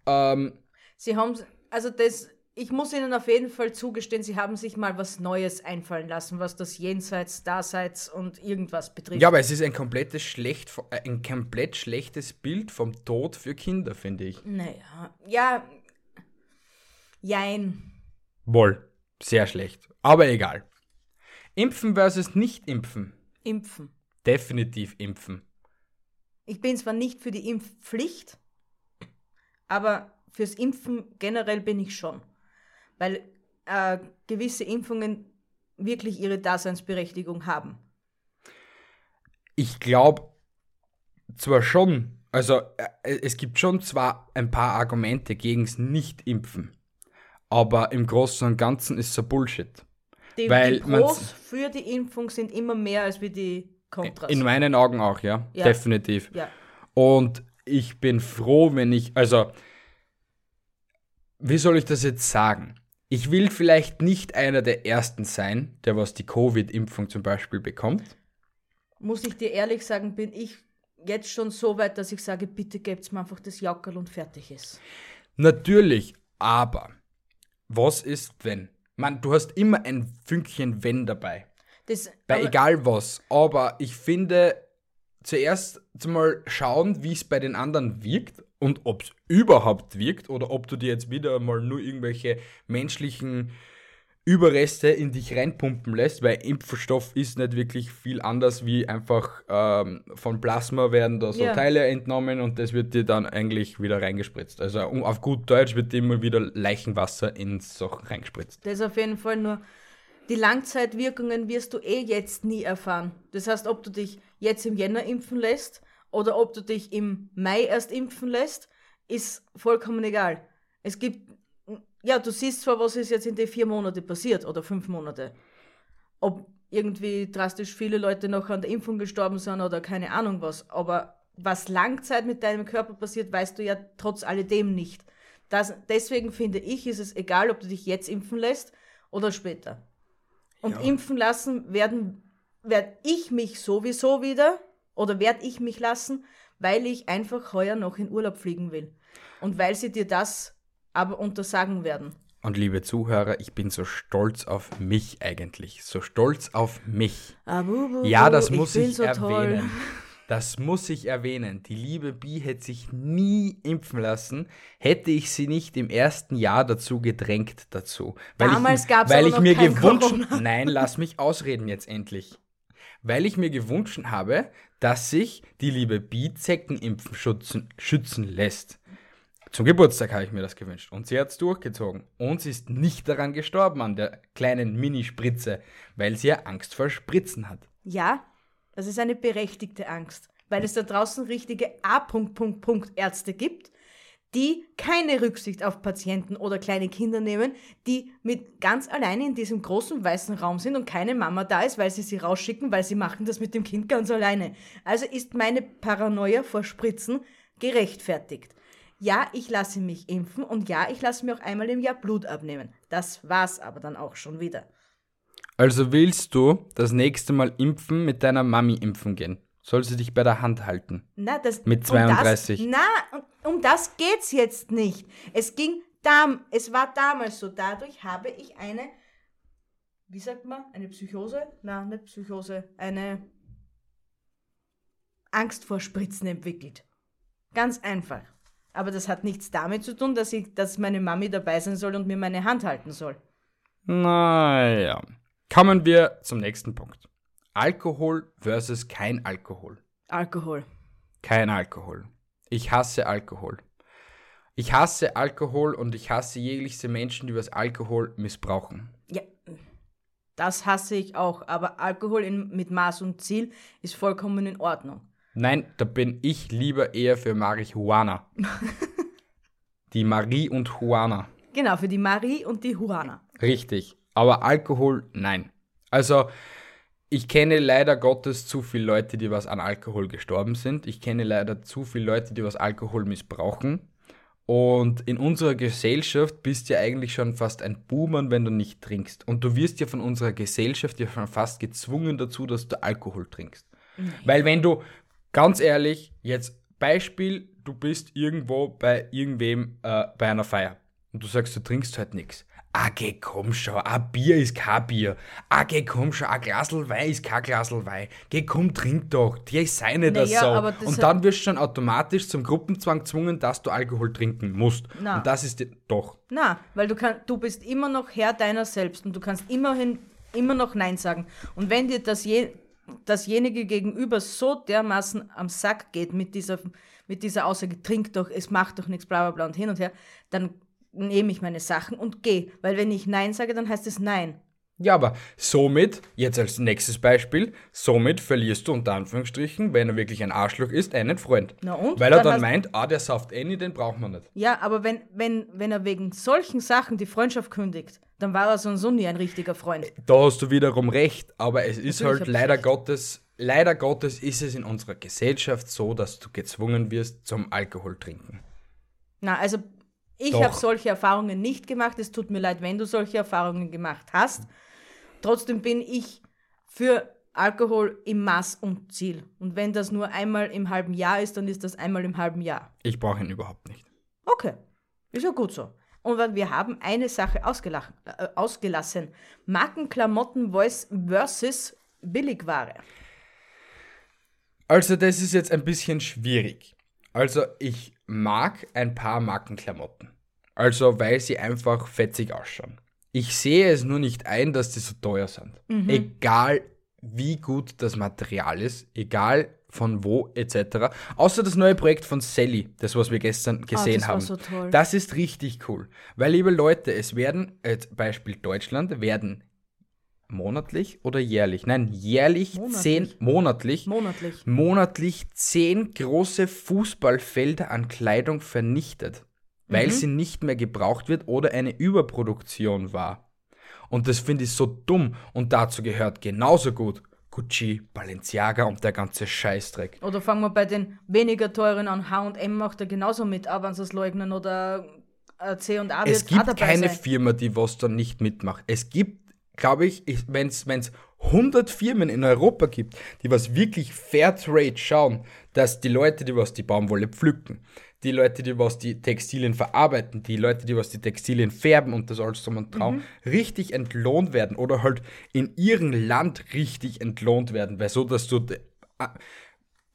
Ähm, Sie haben, also das, ich muss Ihnen auf jeden Fall zugestehen, Sie haben sich mal was Neues einfallen lassen, was das Jenseits, Daseits und irgendwas betrifft. ja, aber es ist ein komplettes schlecht, ein komplett schlechtes Bild vom Tod für Kinder, finde ich. Naja, ja, jein. Wohl, sehr schlecht. Aber egal. Impfen versus nicht impfen. Impfen. Definitiv impfen. Ich bin zwar nicht für die Impfpflicht, aber fürs Impfen generell bin ich schon. Weil äh, gewisse Impfungen wirklich ihre Daseinsberechtigung haben. Ich glaube zwar schon, also äh, es gibt schon zwar ein paar Argumente gegens Nicht-Impfen, aber im Großen und Ganzen ist so Bullshit. Die, Weil die Pros für die Impfung sind immer mehr als wie die Kontras. In meinen Augen auch, ja. Ja. Definitiv. ja. Und ich bin froh, wenn ich, also, wie soll ich das jetzt sagen? Ich will vielleicht nicht einer der Ersten sein, der was die Covid-Impfung zum Beispiel bekommt. Muss ich dir ehrlich sagen, bin ich jetzt schon so weit, dass ich sage, bitte gebt's mir einfach das Jackerl und fertig ist. Natürlich, aber was ist, wenn? Man, du hast immer ein Fünkchen Wenn dabei. Das, Bei egal was. Aber ich finde, zuerst mal schauen, wie es bei den anderen wirkt und ob es überhaupt wirkt oder ob du dir jetzt wieder mal nur irgendwelche menschlichen Überreste in dich reinpumpen lässt, weil Impfstoff ist nicht wirklich viel anders wie einfach ähm, von Plasma werden da so Ja. Teile entnommen und das wird dir dann eigentlich wieder reingespritzt. Also um, auf gut Deutsch wird dir immer wieder Leichenwasser ins Sachen reingespritzt. Das ist auf jeden Fall nur. Die Langzeitwirkungen wirst du eh jetzt nie erfahren. Das heißt, ob du dich jetzt im Jänner impfen lässt oder ob du dich im Mai erst impfen lässt, ist vollkommen egal. Es gibt, ja, du siehst zwar, was ist jetzt in den vier Monate passiert oder fünf Monate. Ob irgendwie drastisch viele Leute noch an der Impfung gestorben sind oder keine Ahnung was. Aber was Langzeit mit deinem Körper passiert, weißt du ja trotz alledem nicht. Das, deswegen finde ich, ist es egal, ob du dich jetzt impfen lässt oder später. Und impfen lassen werden, werde ich mich sowieso wieder oder werde ich mich lassen, weil ich einfach heuer noch in Urlaub fliegen will. Und weil sie dir das aber untersagen werden. Und liebe Zuhörer, ich bin so stolz auf mich eigentlich. So stolz auf mich. Ah, bu, bu, Ja, das muss bin ich, so toll. erwähnen. *laughs* Das muss ich erwähnen. Die liebe Bi hätte sich nie impfen lassen, hätte ich sie nicht im ersten Jahr dazu gedrängt dazu. Weil Damals ich, gab's weil ich mir gewünscht, nein, lass mich ausreden jetzt endlich. Weil ich mir gewünscht habe, dass sich die liebe Bi Zeckenimpfen schützen, schützen lässt. Zum Geburtstag habe ich mir das gewünscht. Und sie hat es durchgezogen. Und sie ist nicht daran gestorben, an der kleinen Minispritze, weil sie ja Angst vor Spritzen hat. Ja, das ist eine berechtigte Angst, weil es da draußen richtige A-Punkt-Punkt-Punkt-Ärzte gibt, die keine Rücksicht auf Patienten oder kleine Kinder nehmen, die mit ganz alleine in diesem großen weißen Raum sind und keine Mama da ist, weil sie sie rausschicken, weil sie machen das mit dem Kind ganz alleine. Also ist meine Paranoia vor Spritzen gerechtfertigt. Ja, ich lasse mich impfen und ja, ich lasse mir auch einmal im Jahr Blut abnehmen. Das war's aber dann auch schon wieder. Also willst du das nächste Mal impfen mit deiner Mami impfen gehen? Soll sie dich bei der Hand halten? Na, das, Mit 32. Um das, na, um, das geht's jetzt nicht. Es ging dam, es war damals so. Dadurch habe ich eine, wie sagt man, eine Psychose? Na, nicht Psychose, eine Angst vor Spritzen entwickelt. Ganz einfach. Aber das hat nichts damit zu tun, dass ich, dass meine Mami dabei sein soll und mir meine Hand halten soll. Naja. Kommen wir zum nächsten Punkt. Alkohol versus kein Alkohol. Alkohol. Kein Alkohol. Ich hasse Alkohol. Ich hasse Alkohol und ich hasse jegliche Menschen, die was Alkohol missbrauchen. Ja, das hasse ich auch. Aber Alkohol in, mit Maß und Ziel ist vollkommen in Ordnung. Nein, da bin ich lieber eher für Marihuana. *laughs* die Marie und Juana. Genau, für die Marie und die Juana. Richtig. Aber Alkohol, nein. Also, ich kenne leider Gottes zu viele Leute, die was an Alkohol gestorben sind. Ich kenne leider zu viele Leute, die was Alkohol missbrauchen. Und in unserer Gesellschaft bist du ja eigentlich schon fast ein Boomer, wenn du nicht trinkst. Und du wirst ja von unserer Gesellschaft ja schon fast gezwungen dazu, dass du Alkohol trinkst. Weil wenn du, ganz ehrlich, jetzt Beispiel, du bist irgendwo bei irgendwem äh, bei einer Feier und du sagst, du trinkst halt nichts. Ah, geh, komm schon, ein Bier ist kein Bier. Ah, geh, komm schon, ein Glasl Wein ist kein Glasl Wein. Geh, komm, trink doch. Die sei nicht das Naja, so. das Und dann wirst du schon automatisch zum Gruppenzwang gezwungen, dass du Alkohol trinken musst. Na. Und das ist die, doch. Na, weil du kann, du bist immer noch Herr deiner selbst und du kannst immerhin immer noch Nein sagen. Und wenn dir das je, dasjenige gegenüber so dermaßen am Sack geht mit dieser, mit dieser Aussage, trink doch, es macht doch nichts, bla bla bla und hin und her, dann nehme ich meine Sachen und gehe. Weil wenn ich Nein sage, dann heißt es Nein. Ja, aber somit, jetzt als nächstes Beispiel, somit verlierst du unter Anführungsstrichen, wenn er wirklich ein Arschloch ist, einen Freund. Na und? Weil er Dann dann meint, ah, der sauft eh nicht, den braucht man nicht. Ja, aber wenn, wenn, wenn er wegen solchen Sachen die Freundschaft kündigt, dann war er so und so nie ein richtiger Freund. Da hast du wiederum recht, aber es ist Natürlich halt leider recht. Gottes, leider Gottes ist es in unserer Gesellschaft so, dass du gezwungen wirst zum Alkohol trinken. Na, also ich habe solche Erfahrungen nicht gemacht. Es tut mir leid, wenn du solche Erfahrungen gemacht hast. Trotzdem bin ich für Alkohol im Maß und Ziel. Und wenn das nur einmal im halben Jahr ist, dann ist das einmal im halben Jahr. Ich brauche ihn überhaupt nicht. Okay, ist ja gut so. Und wir haben eine Sache äh, ausgelassen. Markenklamotten voice versus Billigware. Also das ist jetzt ein bisschen schwierig. Also ich mag ein paar Markenklamotten. Also weil sie einfach fetzig ausschauen. Ich sehe es nur nicht ein, dass die so teuer sind. Egal wie gut das Material ist, egal von wo etc. Außer das neue Projekt von Sally, das was wir gestern gesehen das war haben. so toll. Das ist richtig cool. Weil, liebe Leute, es werden, äh, Beispiel Deutschland, werden monatlich oder jährlich? Nein, jährlich Monatlich. zehn, monatlich, Monatlich. monatlich zehn große Fußballfelder an Kleidung vernichtet, weil sie nicht mehr gebraucht wird oder eine Überproduktion war. Und das finde ich so dumm. Und dazu gehört genauso gut Gucci, Balenciaga und der ganze Scheißdreck. Oder fangen wir bei den weniger teuren an. H&M macht er genauso mit, wenn sie es leugnen. Oder C&A wird Es gibt keine sein. Firma, die was da nicht mitmacht. Es gibt, glaube ich, wenn es 100 Firmen in Europa gibt, die was wirklich Fairtrade schauen, dass die Leute, die was die Baumwolle pflücken, die Leute, die was die Textilien verarbeiten, die Leute, die was die Textilien färben und das alles drum und dran, richtig entlohnt werden oder halt in ihrem Land richtig entlohnt werden, weil so, dass du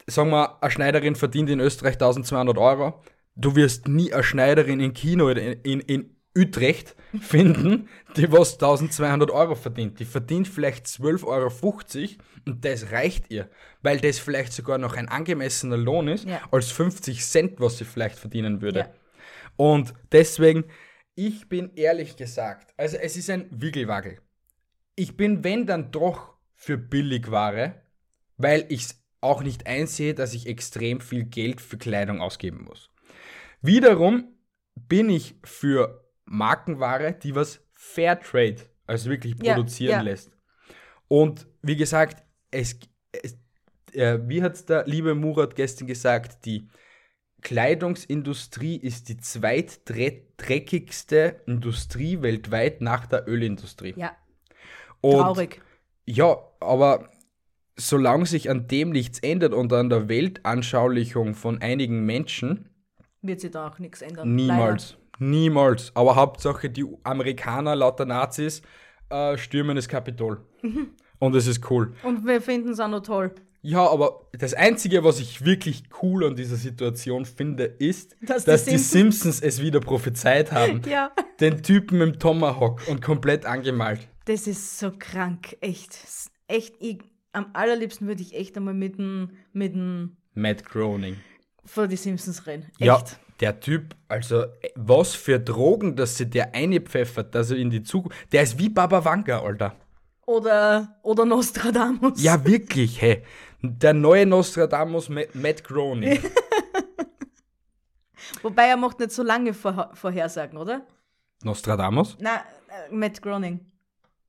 sagen wir, eine Schneiderin verdient in Österreich 1200 Euro. Du wirst nie eine Schneiderin in Kino oder in, in, in Utrecht finden, die was 1200 Euro verdient. Die verdient vielleicht 12,50 Euro und das reicht ihr, weil das vielleicht sogar noch ein angemessener Lohn ist, Ja. als 50 Cent, was sie vielleicht verdienen würde. Ja. Und deswegen, ich bin ehrlich gesagt, also es ist ein Wiggelwagel. Ich bin, wenn dann doch für Billigware, weil ich es auch nicht einsehe, dass ich extrem viel Geld für Kleidung ausgeben muss. Wiederum bin ich für Markenware, die was Fairtrade, also wirklich Ja, produzieren ja. lässt. Und wie gesagt, es, es äh, wie hat es der liebe Murat gestern gesagt, die Kleidungsindustrie ist die zweitdreckigste Industrie weltweit nach der Ölindustrie. Ja, Und traurig. ja, aber solange sich an dem nichts ändert und an der Weltanschaulichung von einigen Menschen, Wird sich da auch nichts ändern. niemals. Niemals. Aber Hauptsache, die Amerikaner lauter Nazis äh, stürmen das Kapitol. Mhm. Und es ist cool. Und wir finden es auch noch toll. Ja, aber das Einzige, was ich wirklich cool an dieser Situation finde, ist, Dass dass, die die Simpsons- Simpsons es wieder prophezeit haben. Ja. Den Typen im Tomahawk und komplett angemalt. Das ist so krank, echt. Echt, ich, am allerliebsten würde ich echt einmal mit dem, mit dem Matt Groening. vor die Simpsons reden. Echt. Ja, der Typ, also äh, was für Drogen, dass sie der einpfeffert, dass er in die Zukunft. Der ist wie Baba Vanga, Alter. Oder, oder Nostradamus. Ja, *laughs* wirklich, hey. Der neue Nostradamus Ma- Matt Groening. *laughs* Wobei er macht nicht so lange Vor Vorhersagen, oder? Nostradamus? Na, äh, Matt Groening.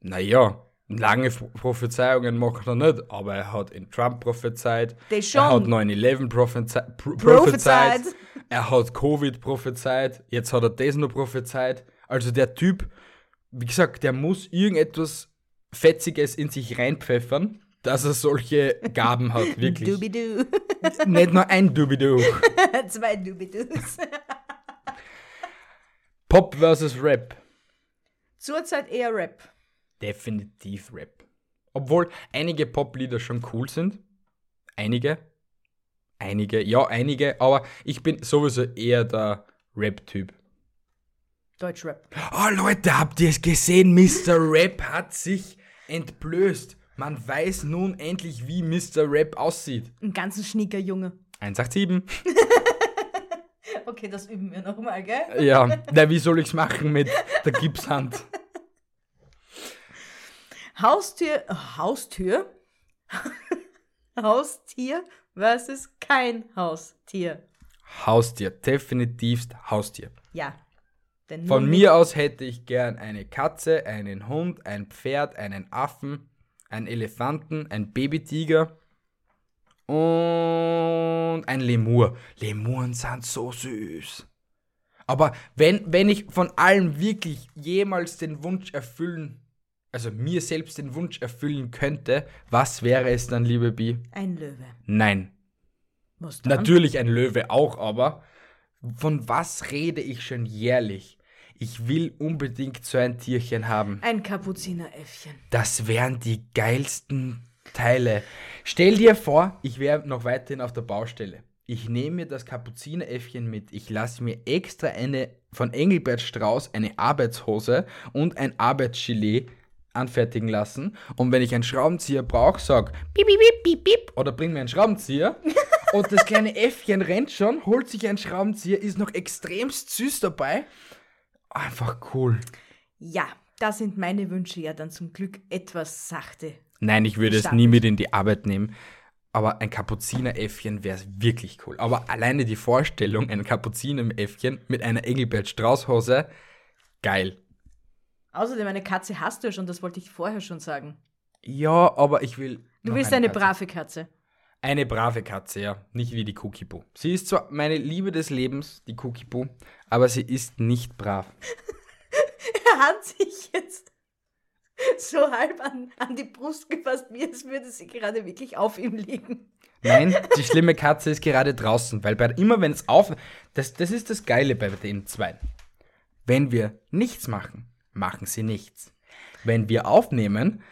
Naja, Lange Pro- Prophezeiungen macht er nicht, aber er hat in Trump prophezeit. Er hat 9-11 prophezei pro Prophezeit. prophezeit. Er hat Covid prophezeit. Jetzt hat er das noch prophezeit. Also der Typ, wie gesagt, der muss irgendetwas Fetziges in sich reinpfeffern, dass er solche Gaben hat, *laughs* wirklich. Dubidu. Nicht nur ein Dubidu. *laughs* Zwei Dubidus. Pop versus Rap. Zurzeit eher Rap. Definitiv Rap. Obwohl einige Poplieder schon cool sind. Einige. Einige, ja, einige, aber ich bin sowieso eher der Rap-Typ. Deutschrap. Oh Leute, habt ihr es gesehen? Mr. Rap hat sich entblößt. Man weiß nun endlich, wie Mr. Rap aussieht. Ein ganzen Schniekerjunge. 187. *laughs* Okay, das üben wir nochmal, gell? Ja, na, wie soll ich's machen mit der Gipshand? *laughs* Haustür, Haustür? *laughs* Haustier versus kein Haustier. Haustier, definitivst Haustier. Ja. Denn Von mir aus hätte ich gern eine Katze, einen Hund, ein Pferd, einen Affen, einen Elefanten, ein Babytiger und ein Lemur. Lemuren sind so süß. Aber wenn, wenn ich von allem wirklich jemals den Wunsch erfüllen, also mir selbst den Wunsch erfüllen könnte, was wäre es dann, liebe Bi? Ein Löwe. Nein. Was dann? Natürlich ein Löwe auch, aber von was rede ich schon jährlich? Ich will unbedingt so ein Tierchen haben. Ein Kapuzineräffchen. Das wären die geilsten Teile. Stell dir vor, ich wäre noch weiterhin auf der Baustelle. Ich nehme mir das Kapuzineräffchen mit. Ich lasse mir extra eine von Engelbert Strauß eine Arbeitshose und ein Arbeitsgilet anfertigen lassen. Und wenn ich einen Schraubenzieher brauche, sag piep, piep, piep, piep, oder bring mir einen Schraubenzieher. *laughs* und das kleine Äffchen rennt schon, holt sich einen Schraubenzieher, ist noch extremst süß dabei. Einfach cool. Ja, da sind meine Wünsche ja dann zum Glück etwas sachte. Nein, ich würde es nie mit in die Arbeit nehmen. Aber ein Kapuzineräffchen wäre wirklich cool. Aber alleine die Vorstellung, ein Kapuzineräffchen mit einer Engelbert Strauß-Hose, geil. Außerdem, eine Katze hast du ja schon, das wollte ich vorher schon sagen. Ja, aber ich will. Du willst eine Katze. brave Katze. Eine brave Katze, ja. Nicht wie die Cookie-Boo. Sie ist zwar meine Liebe des Lebens, die Cookie-Boo, aber sie ist nicht brav. *laughs* Er hat sich jetzt so halb an, an die Brust gefasst, wie es würde sie gerade wirklich auf ihm liegen. Nein, *laughs* die schlimme Katze ist gerade draußen, weil bei, immer wenn es auf. Das, das ist das Geile bei den zwei. Wenn wir nichts machen, machen sie nichts. Wenn wir aufnehmen,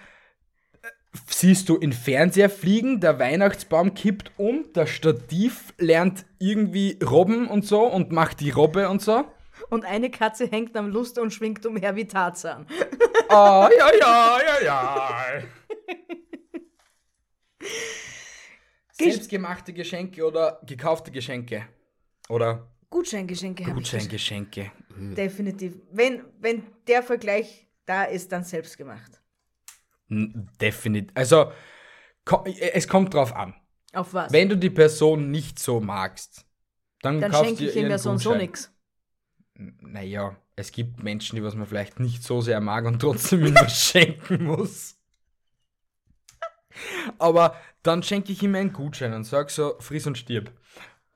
siehst du in Fernseher fliegen, der Weihnachtsbaum kippt um, das Stativ lernt irgendwie robben und so und macht die Robbe und so. Und eine Katze hängt am Lust und schwingt umher wie Tarzan. Ah, ja, ja, ja, ja. Selbstgemachte Geschenke oder gekaufte Geschenke? Oder Gutscheingeschenke habe ich. Gutscheingeschenke. Definitiv. Wenn, wenn der Vergleich da ist, dann selbst gemacht. Definitiv. Also, ko- es kommt drauf an. Auf was? Wenn du die Person nicht so magst, dann, dann kaufst schenke ich ihm ja so und so nix. Naja, es gibt Menschen, die was man vielleicht nicht so sehr mag und trotzdem *laughs* ihm was schenken muss. Aber dann schenke ich ihm einen Gutschein und sag so, friss und stirb.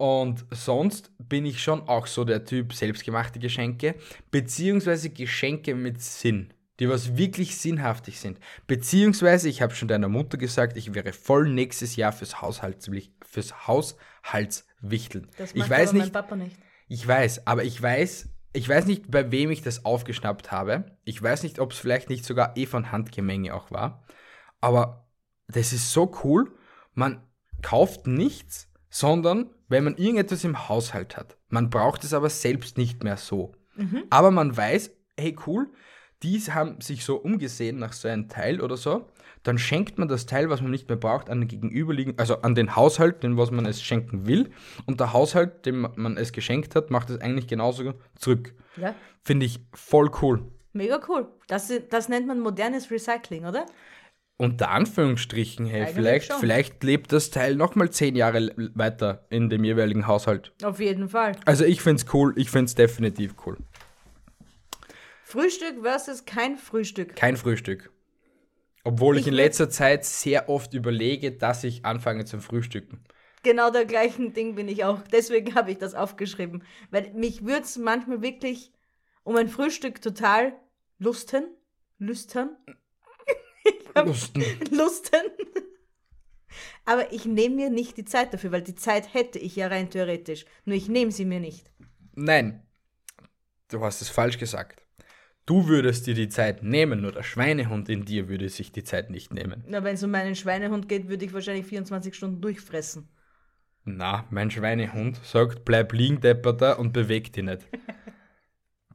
Und sonst bin ich schon auch so der Typ selbstgemachte Geschenke, beziehungsweise Geschenke mit Sinn, die was wirklich sinnhaftig sind. Beziehungsweise, ich habe schon deiner Mutter gesagt, ich wäre voll nächstes Jahr fürs, Haushaltswicht, fürs Haushaltswichteln. Das ich macht weiß aber nicht, mein Papa nicht. ich weiß, aber ich weiß, ich weiß nicht, bei wem ich das aufgeschnappt habe. Ich weiß nicht, ob es vielleicht nicht sogar eh von Handgemenge auch war. Aber das ist so cool. Man kauft nichts, sondern wenn man irgendetwas im Haushalt hat. Man braucht es aber selbst nicht mehr so. Aber man weiß, hey cool, die haben sich so umgesehen nach so einem Teil oder so. Dann schenkt man das Teil, was man nicht mehr braucht, an den gegenüberliegenden, also an den Haushalt, den was man es schenken will. Und der Haushalt, dem man es geschenkt hat, macht es eigentlich genauso zurück. Ja, Finde ich voll cool. mega cool. Das, das nennt man modernes Recycling, oder? Unter Anführungsstrichen, hey, Eigentlich vielleicht, schon. vielleicht lebt das Teil nochmal zehn Jahre weiter in dem jeweiligen Haushalt. Auf jeden Fall. Also ich finde es cool, ich finde es definitiv cool. Frühstück versus kein Frühstück. Kein Frühstück. Obwohl ich, Ich in letzter Zeit sehr oft überlege, dass ich anfange zum Frühstücken. Genau der gleichen Ding bin ich auch. Deswegen habe ich das aufgeschrieben. Weil mich würde es manchmal wirklich um ein Frühstück total lusten. Lüstern. Lusten. Lusten. Aber ich nehme mir nicht die Zeit dafür, weil die Zeit hätte ich ja rein theoretisch. Nur ich nehme sie mir nicht. Nein, du hast es falsch gesagt. Du würdest dir die Zeit nehmen, nur der Schweinehund in dir würde sich die Zeit nicht nehmen. Na, wenn es um meinen Schweinehund geht, würde ich wahrscheinlich 24 Stunden durchfressen. Na, mein Schweinehund sagt, bleib liegen, depperter und beweg dich nicht. *laughs*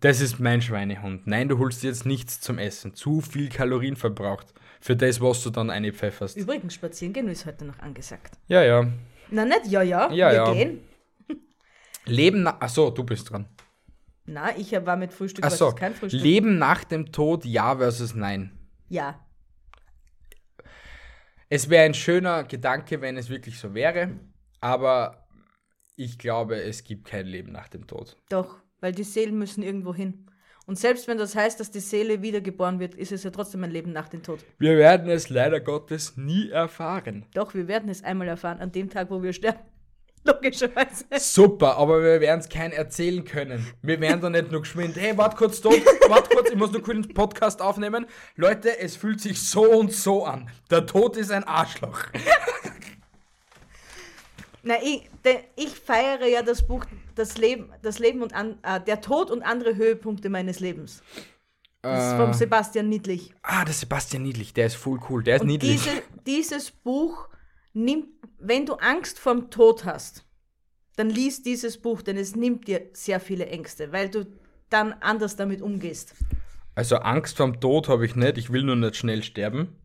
Das ist mein Schweinehund. Nein, du holst dir jetzt nichts zum Essen. Zu viel Kalorien verbraucht. Für das, was du dann einpfefferst. Übrigens, spazieren gehen ist heute noch angesagt. Ja, ja. Na, nicht ja, ja. Ja, wir ja. gehen. Leben nach. Achso, du bist dran. Na, ich war mit Frühstück Achso. kein Frühstück. Leben nach dem Tod, ja versus nein. ja. Es wäre ein schöner Gedanke, wenn es wirklich so wäre, aber ich glaube, es gibt kein Leben nach dem Tod. Doch, weil die Seelen müssen irgendwo hin. Und selbst wenn das heißt, dass die Seele wiedergeboren wird, ist es ja trotzdem ein Leben nach dem Tod. Wir werden es leider Gottes nie erfahren. Doch, wir werden es einmal erfahren, an dem Tag, wo wir sterben. *laughs* Logischerweise. Super, aber wir werden es kein erzählen können. Wir werden da nicht nur geschwind, hey, wart kurz tot, wart kurz, ich muss nur kurz den Podcast aufnehmen. Leute, es fühlt sich so und so an. Der Tod ist ein Arschloch. Na, ich, ich feiere ja das Buch, das Leben, das Leben und an, äh, der Tod und andere Höhepunkte meines Lebens. Das ist vom Sebastian Niedlich. Ah, der Sebastian Niedlich, der ist voll cool, der ist Und niedlich. diese, dieses Buch nimmt, wenn du Angst vorm Tod hast, dann lies dieses Buch, denn es nimmt dir sehr viele Ängste, weil du dann anders damit umgehst. Also Angst vorm Tod habe ich nicht, ich will nur nicht schnell sterben.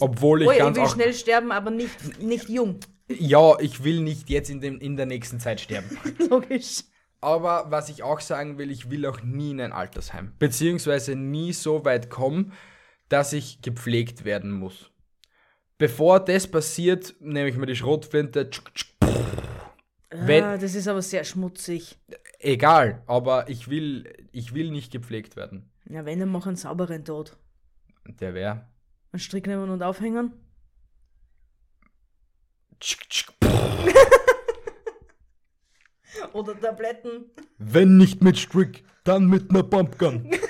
Obwohl ich oh, ganz ich will schnell sterben, aber nicht, nicht jung. Ja, ich will nicht jetzt in, dem, in der nächsten Zeit sterben. *laughs* Logisch. Aber was ich auch sagen will, ich will auch nie in ein Altersheim. Beziehungsweise nie so weit kommen, dass ich gepflegt werden muss. Bevor das passiert, nehme ich mir die Schrotflinte. tschuk, tschuk, Wenn- ah, das ist aber sehr schmutzig. Egal, aber ich will, ich will nicht gepflegt werden. Ja, wenn, dann mach einen sauberen Tod. Der wäre. Einen Strick nehmen und aufhängen. *laughs* Oder Tabletten. Wenn nicht mit Strick, dann mit einer Pumpgun. *laughs*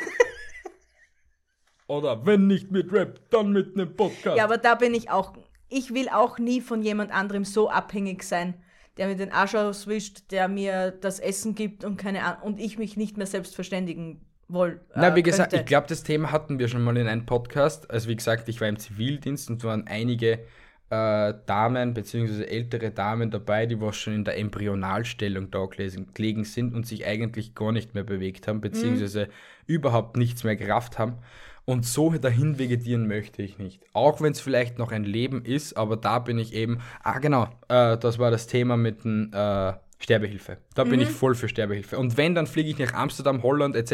Oder wenn nicht mit Rap, dann mit einem Podcast. Ja, aber da bin ich auch. Ich will auch nie von jemand anderem so abhängig sein, der mir den Arsch auswischt, der mir das Essen gibt und keine Ahnung und ich mich nicht mehr selbst verständigen woll. Na, äh, wie gesagt, könnte. ich glaube, das Thema hatten wir schon mal in einem Podcast. Also wie gesagt, ich war im Zivildienst und waren einige äh, Damen bzw. ältere Damen dabei, die was schon in der Embryonalstellung da gelegen sind und sich eigentlich gar nicht mehr bewegt haben, beziehungsweise überhaupt nichts mehr gerafft haben. Und so dahin vegetieren möchte ich nicht. Auch wenn es vielleicht noch ein Leben ist, aber da bin ich eben. Ah, genau, äh, das war das Thema mit dem äh, Sterbehilfe. Da bin Mhm. ich voll für Sterbehilfe. Und wenn, dann fliege ich nach Amsterdam, Holland etc.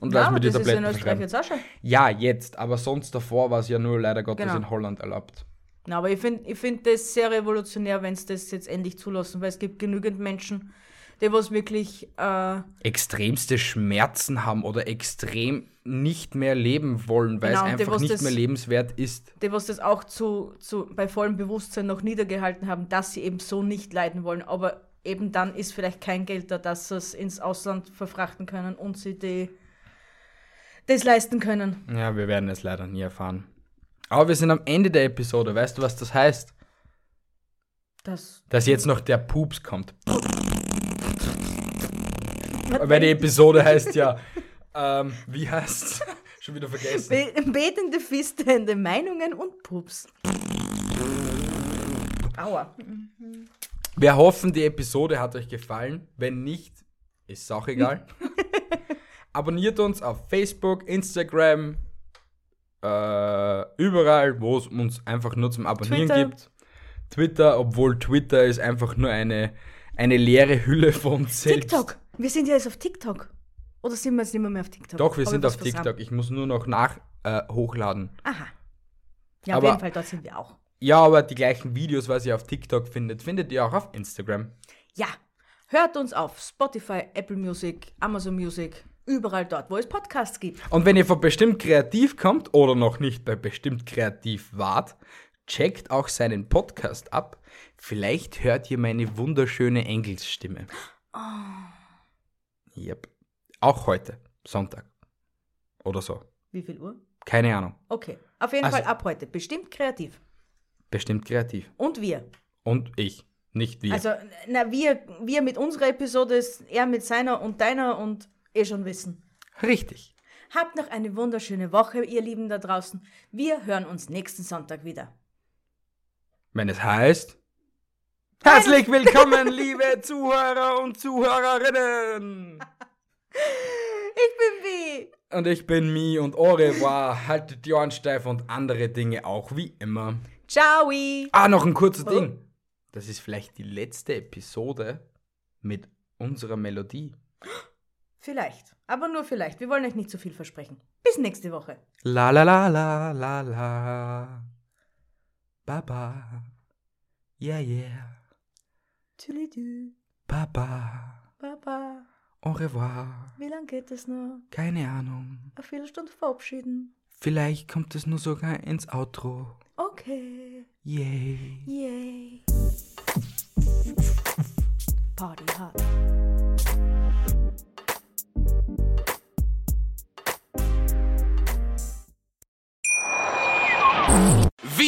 und Ja, lass aber mir die das ist in Tabletten Österreich jetzt auch schon. Ja, jetzt, aber sonst davor war es ja nur leider Gottes Genau. in Holland erlaubt. Na, aber ich finde ich find das sehr revolutionär, wenn es das jetzt endlich zulassen, weil es gibt genügend Menschen, die was wirklich äh, Extremste Schmerzen haben oder extrem nicht mehr leben wollen, weil Genau, es die, einfach was nicht das- mehr lebenswert ist. die was das auch zu, zu, bei vollem Bewusstsein noch niedergehalten haben, dass sie eben so nicht leiden wollen. Aber eben dann ist vielleicht kein Geld da, dass sie es ins Ausland verfrachten können und sie die, das leisten können. Ja, wir werden es leider nie erfahren. Aber wir sind am Ende der Episode. Weißt du, was das heißt? Das, Dass jetzt noch der Pups kommt. Weil die Episode heißt ja, ähm, wie heißt's? *laughs* Schon wieder vergessen. Be betende Fisthände, Meinungen und Pups. Aua. Wir hoffen, die Episode hat euch gefallen. Wenn nicht, ist es auch egal. *laughs* Abonniert uns auf Facebook, Instagram, äh, überall, wo es uns einfach nur zum Abonnieren Twitter. gibt. Twitter, obwohl Twitter ist einfach nur eine, eine leere Hülle von uns selbst. TikTok. Wir sind ja jetzt auf TikTok. Oder sind wir jetzt nicht mehr, mehr auf TikTok? Doch, wir Hab sind auf? TikTok. Ich muss nur noch nach äh, hochladen. Aha. Ja, Aber- auf jeden Fall, dort sind wir auch. Ja, aber die gleichen Videos, was ihr auf TikTok findet, findet ihr auch auf Instagram. Ja, hört uns auf Spotify, Apple Music, Amazon Music. Überall dort, wo es Podcasts gibt. Und wenn ihr von bestimmt kreativ kommt oder noch nicht bei bestimmt kreativ wart, checkt auch seinen Podcast ab. Vielleicht hört ihr meine wunderschöne Engelsstimme. Oh. Yep. Auch heute, Sonntag. Oder so. Wie viel Uhr? Keine Ahnung. Okay. Auf jeden Also- Fall ab heute. Bestimmt kreativ. Bestimmt kreativ. Und wir. Und ich. Nicht wir. Also, na, wir, wir mit unserer Episode, er mit seiner und deiner und eh schon wissen. Richtig. Habt noch eine wunderschöne Woche, ihr Lieben da draußen. Wir hören uns nächsten Sonntag wieder. Wenn es heißt. Herzlich willkommen, liebe Zuhörer und Zuhörerinnen! Ich bin wie. Und ich bin Mi und au revoir. Haltet die Ohren steif und andere Dinge auch wie immer. Ciao. Ah, noch ein kurzes Oh. Ding. Das ist vielleicht die letzte Episode mit unserer Melodie. Vielleicht. Aber nur vielleicht. Wir wollen euch nicht zu viel versprechen. Bis nächste Woche. La la la la la la. Baba. Yeah, yeah. Tschüss. Baba. Baba. Au revoir. Wie lange geht es noch? Keine Ahnung. Eine Viertelstunde verabschieden. Vielleicht kommt es nur sogar ins Outro. Okay. Yay. Yay. Party hard.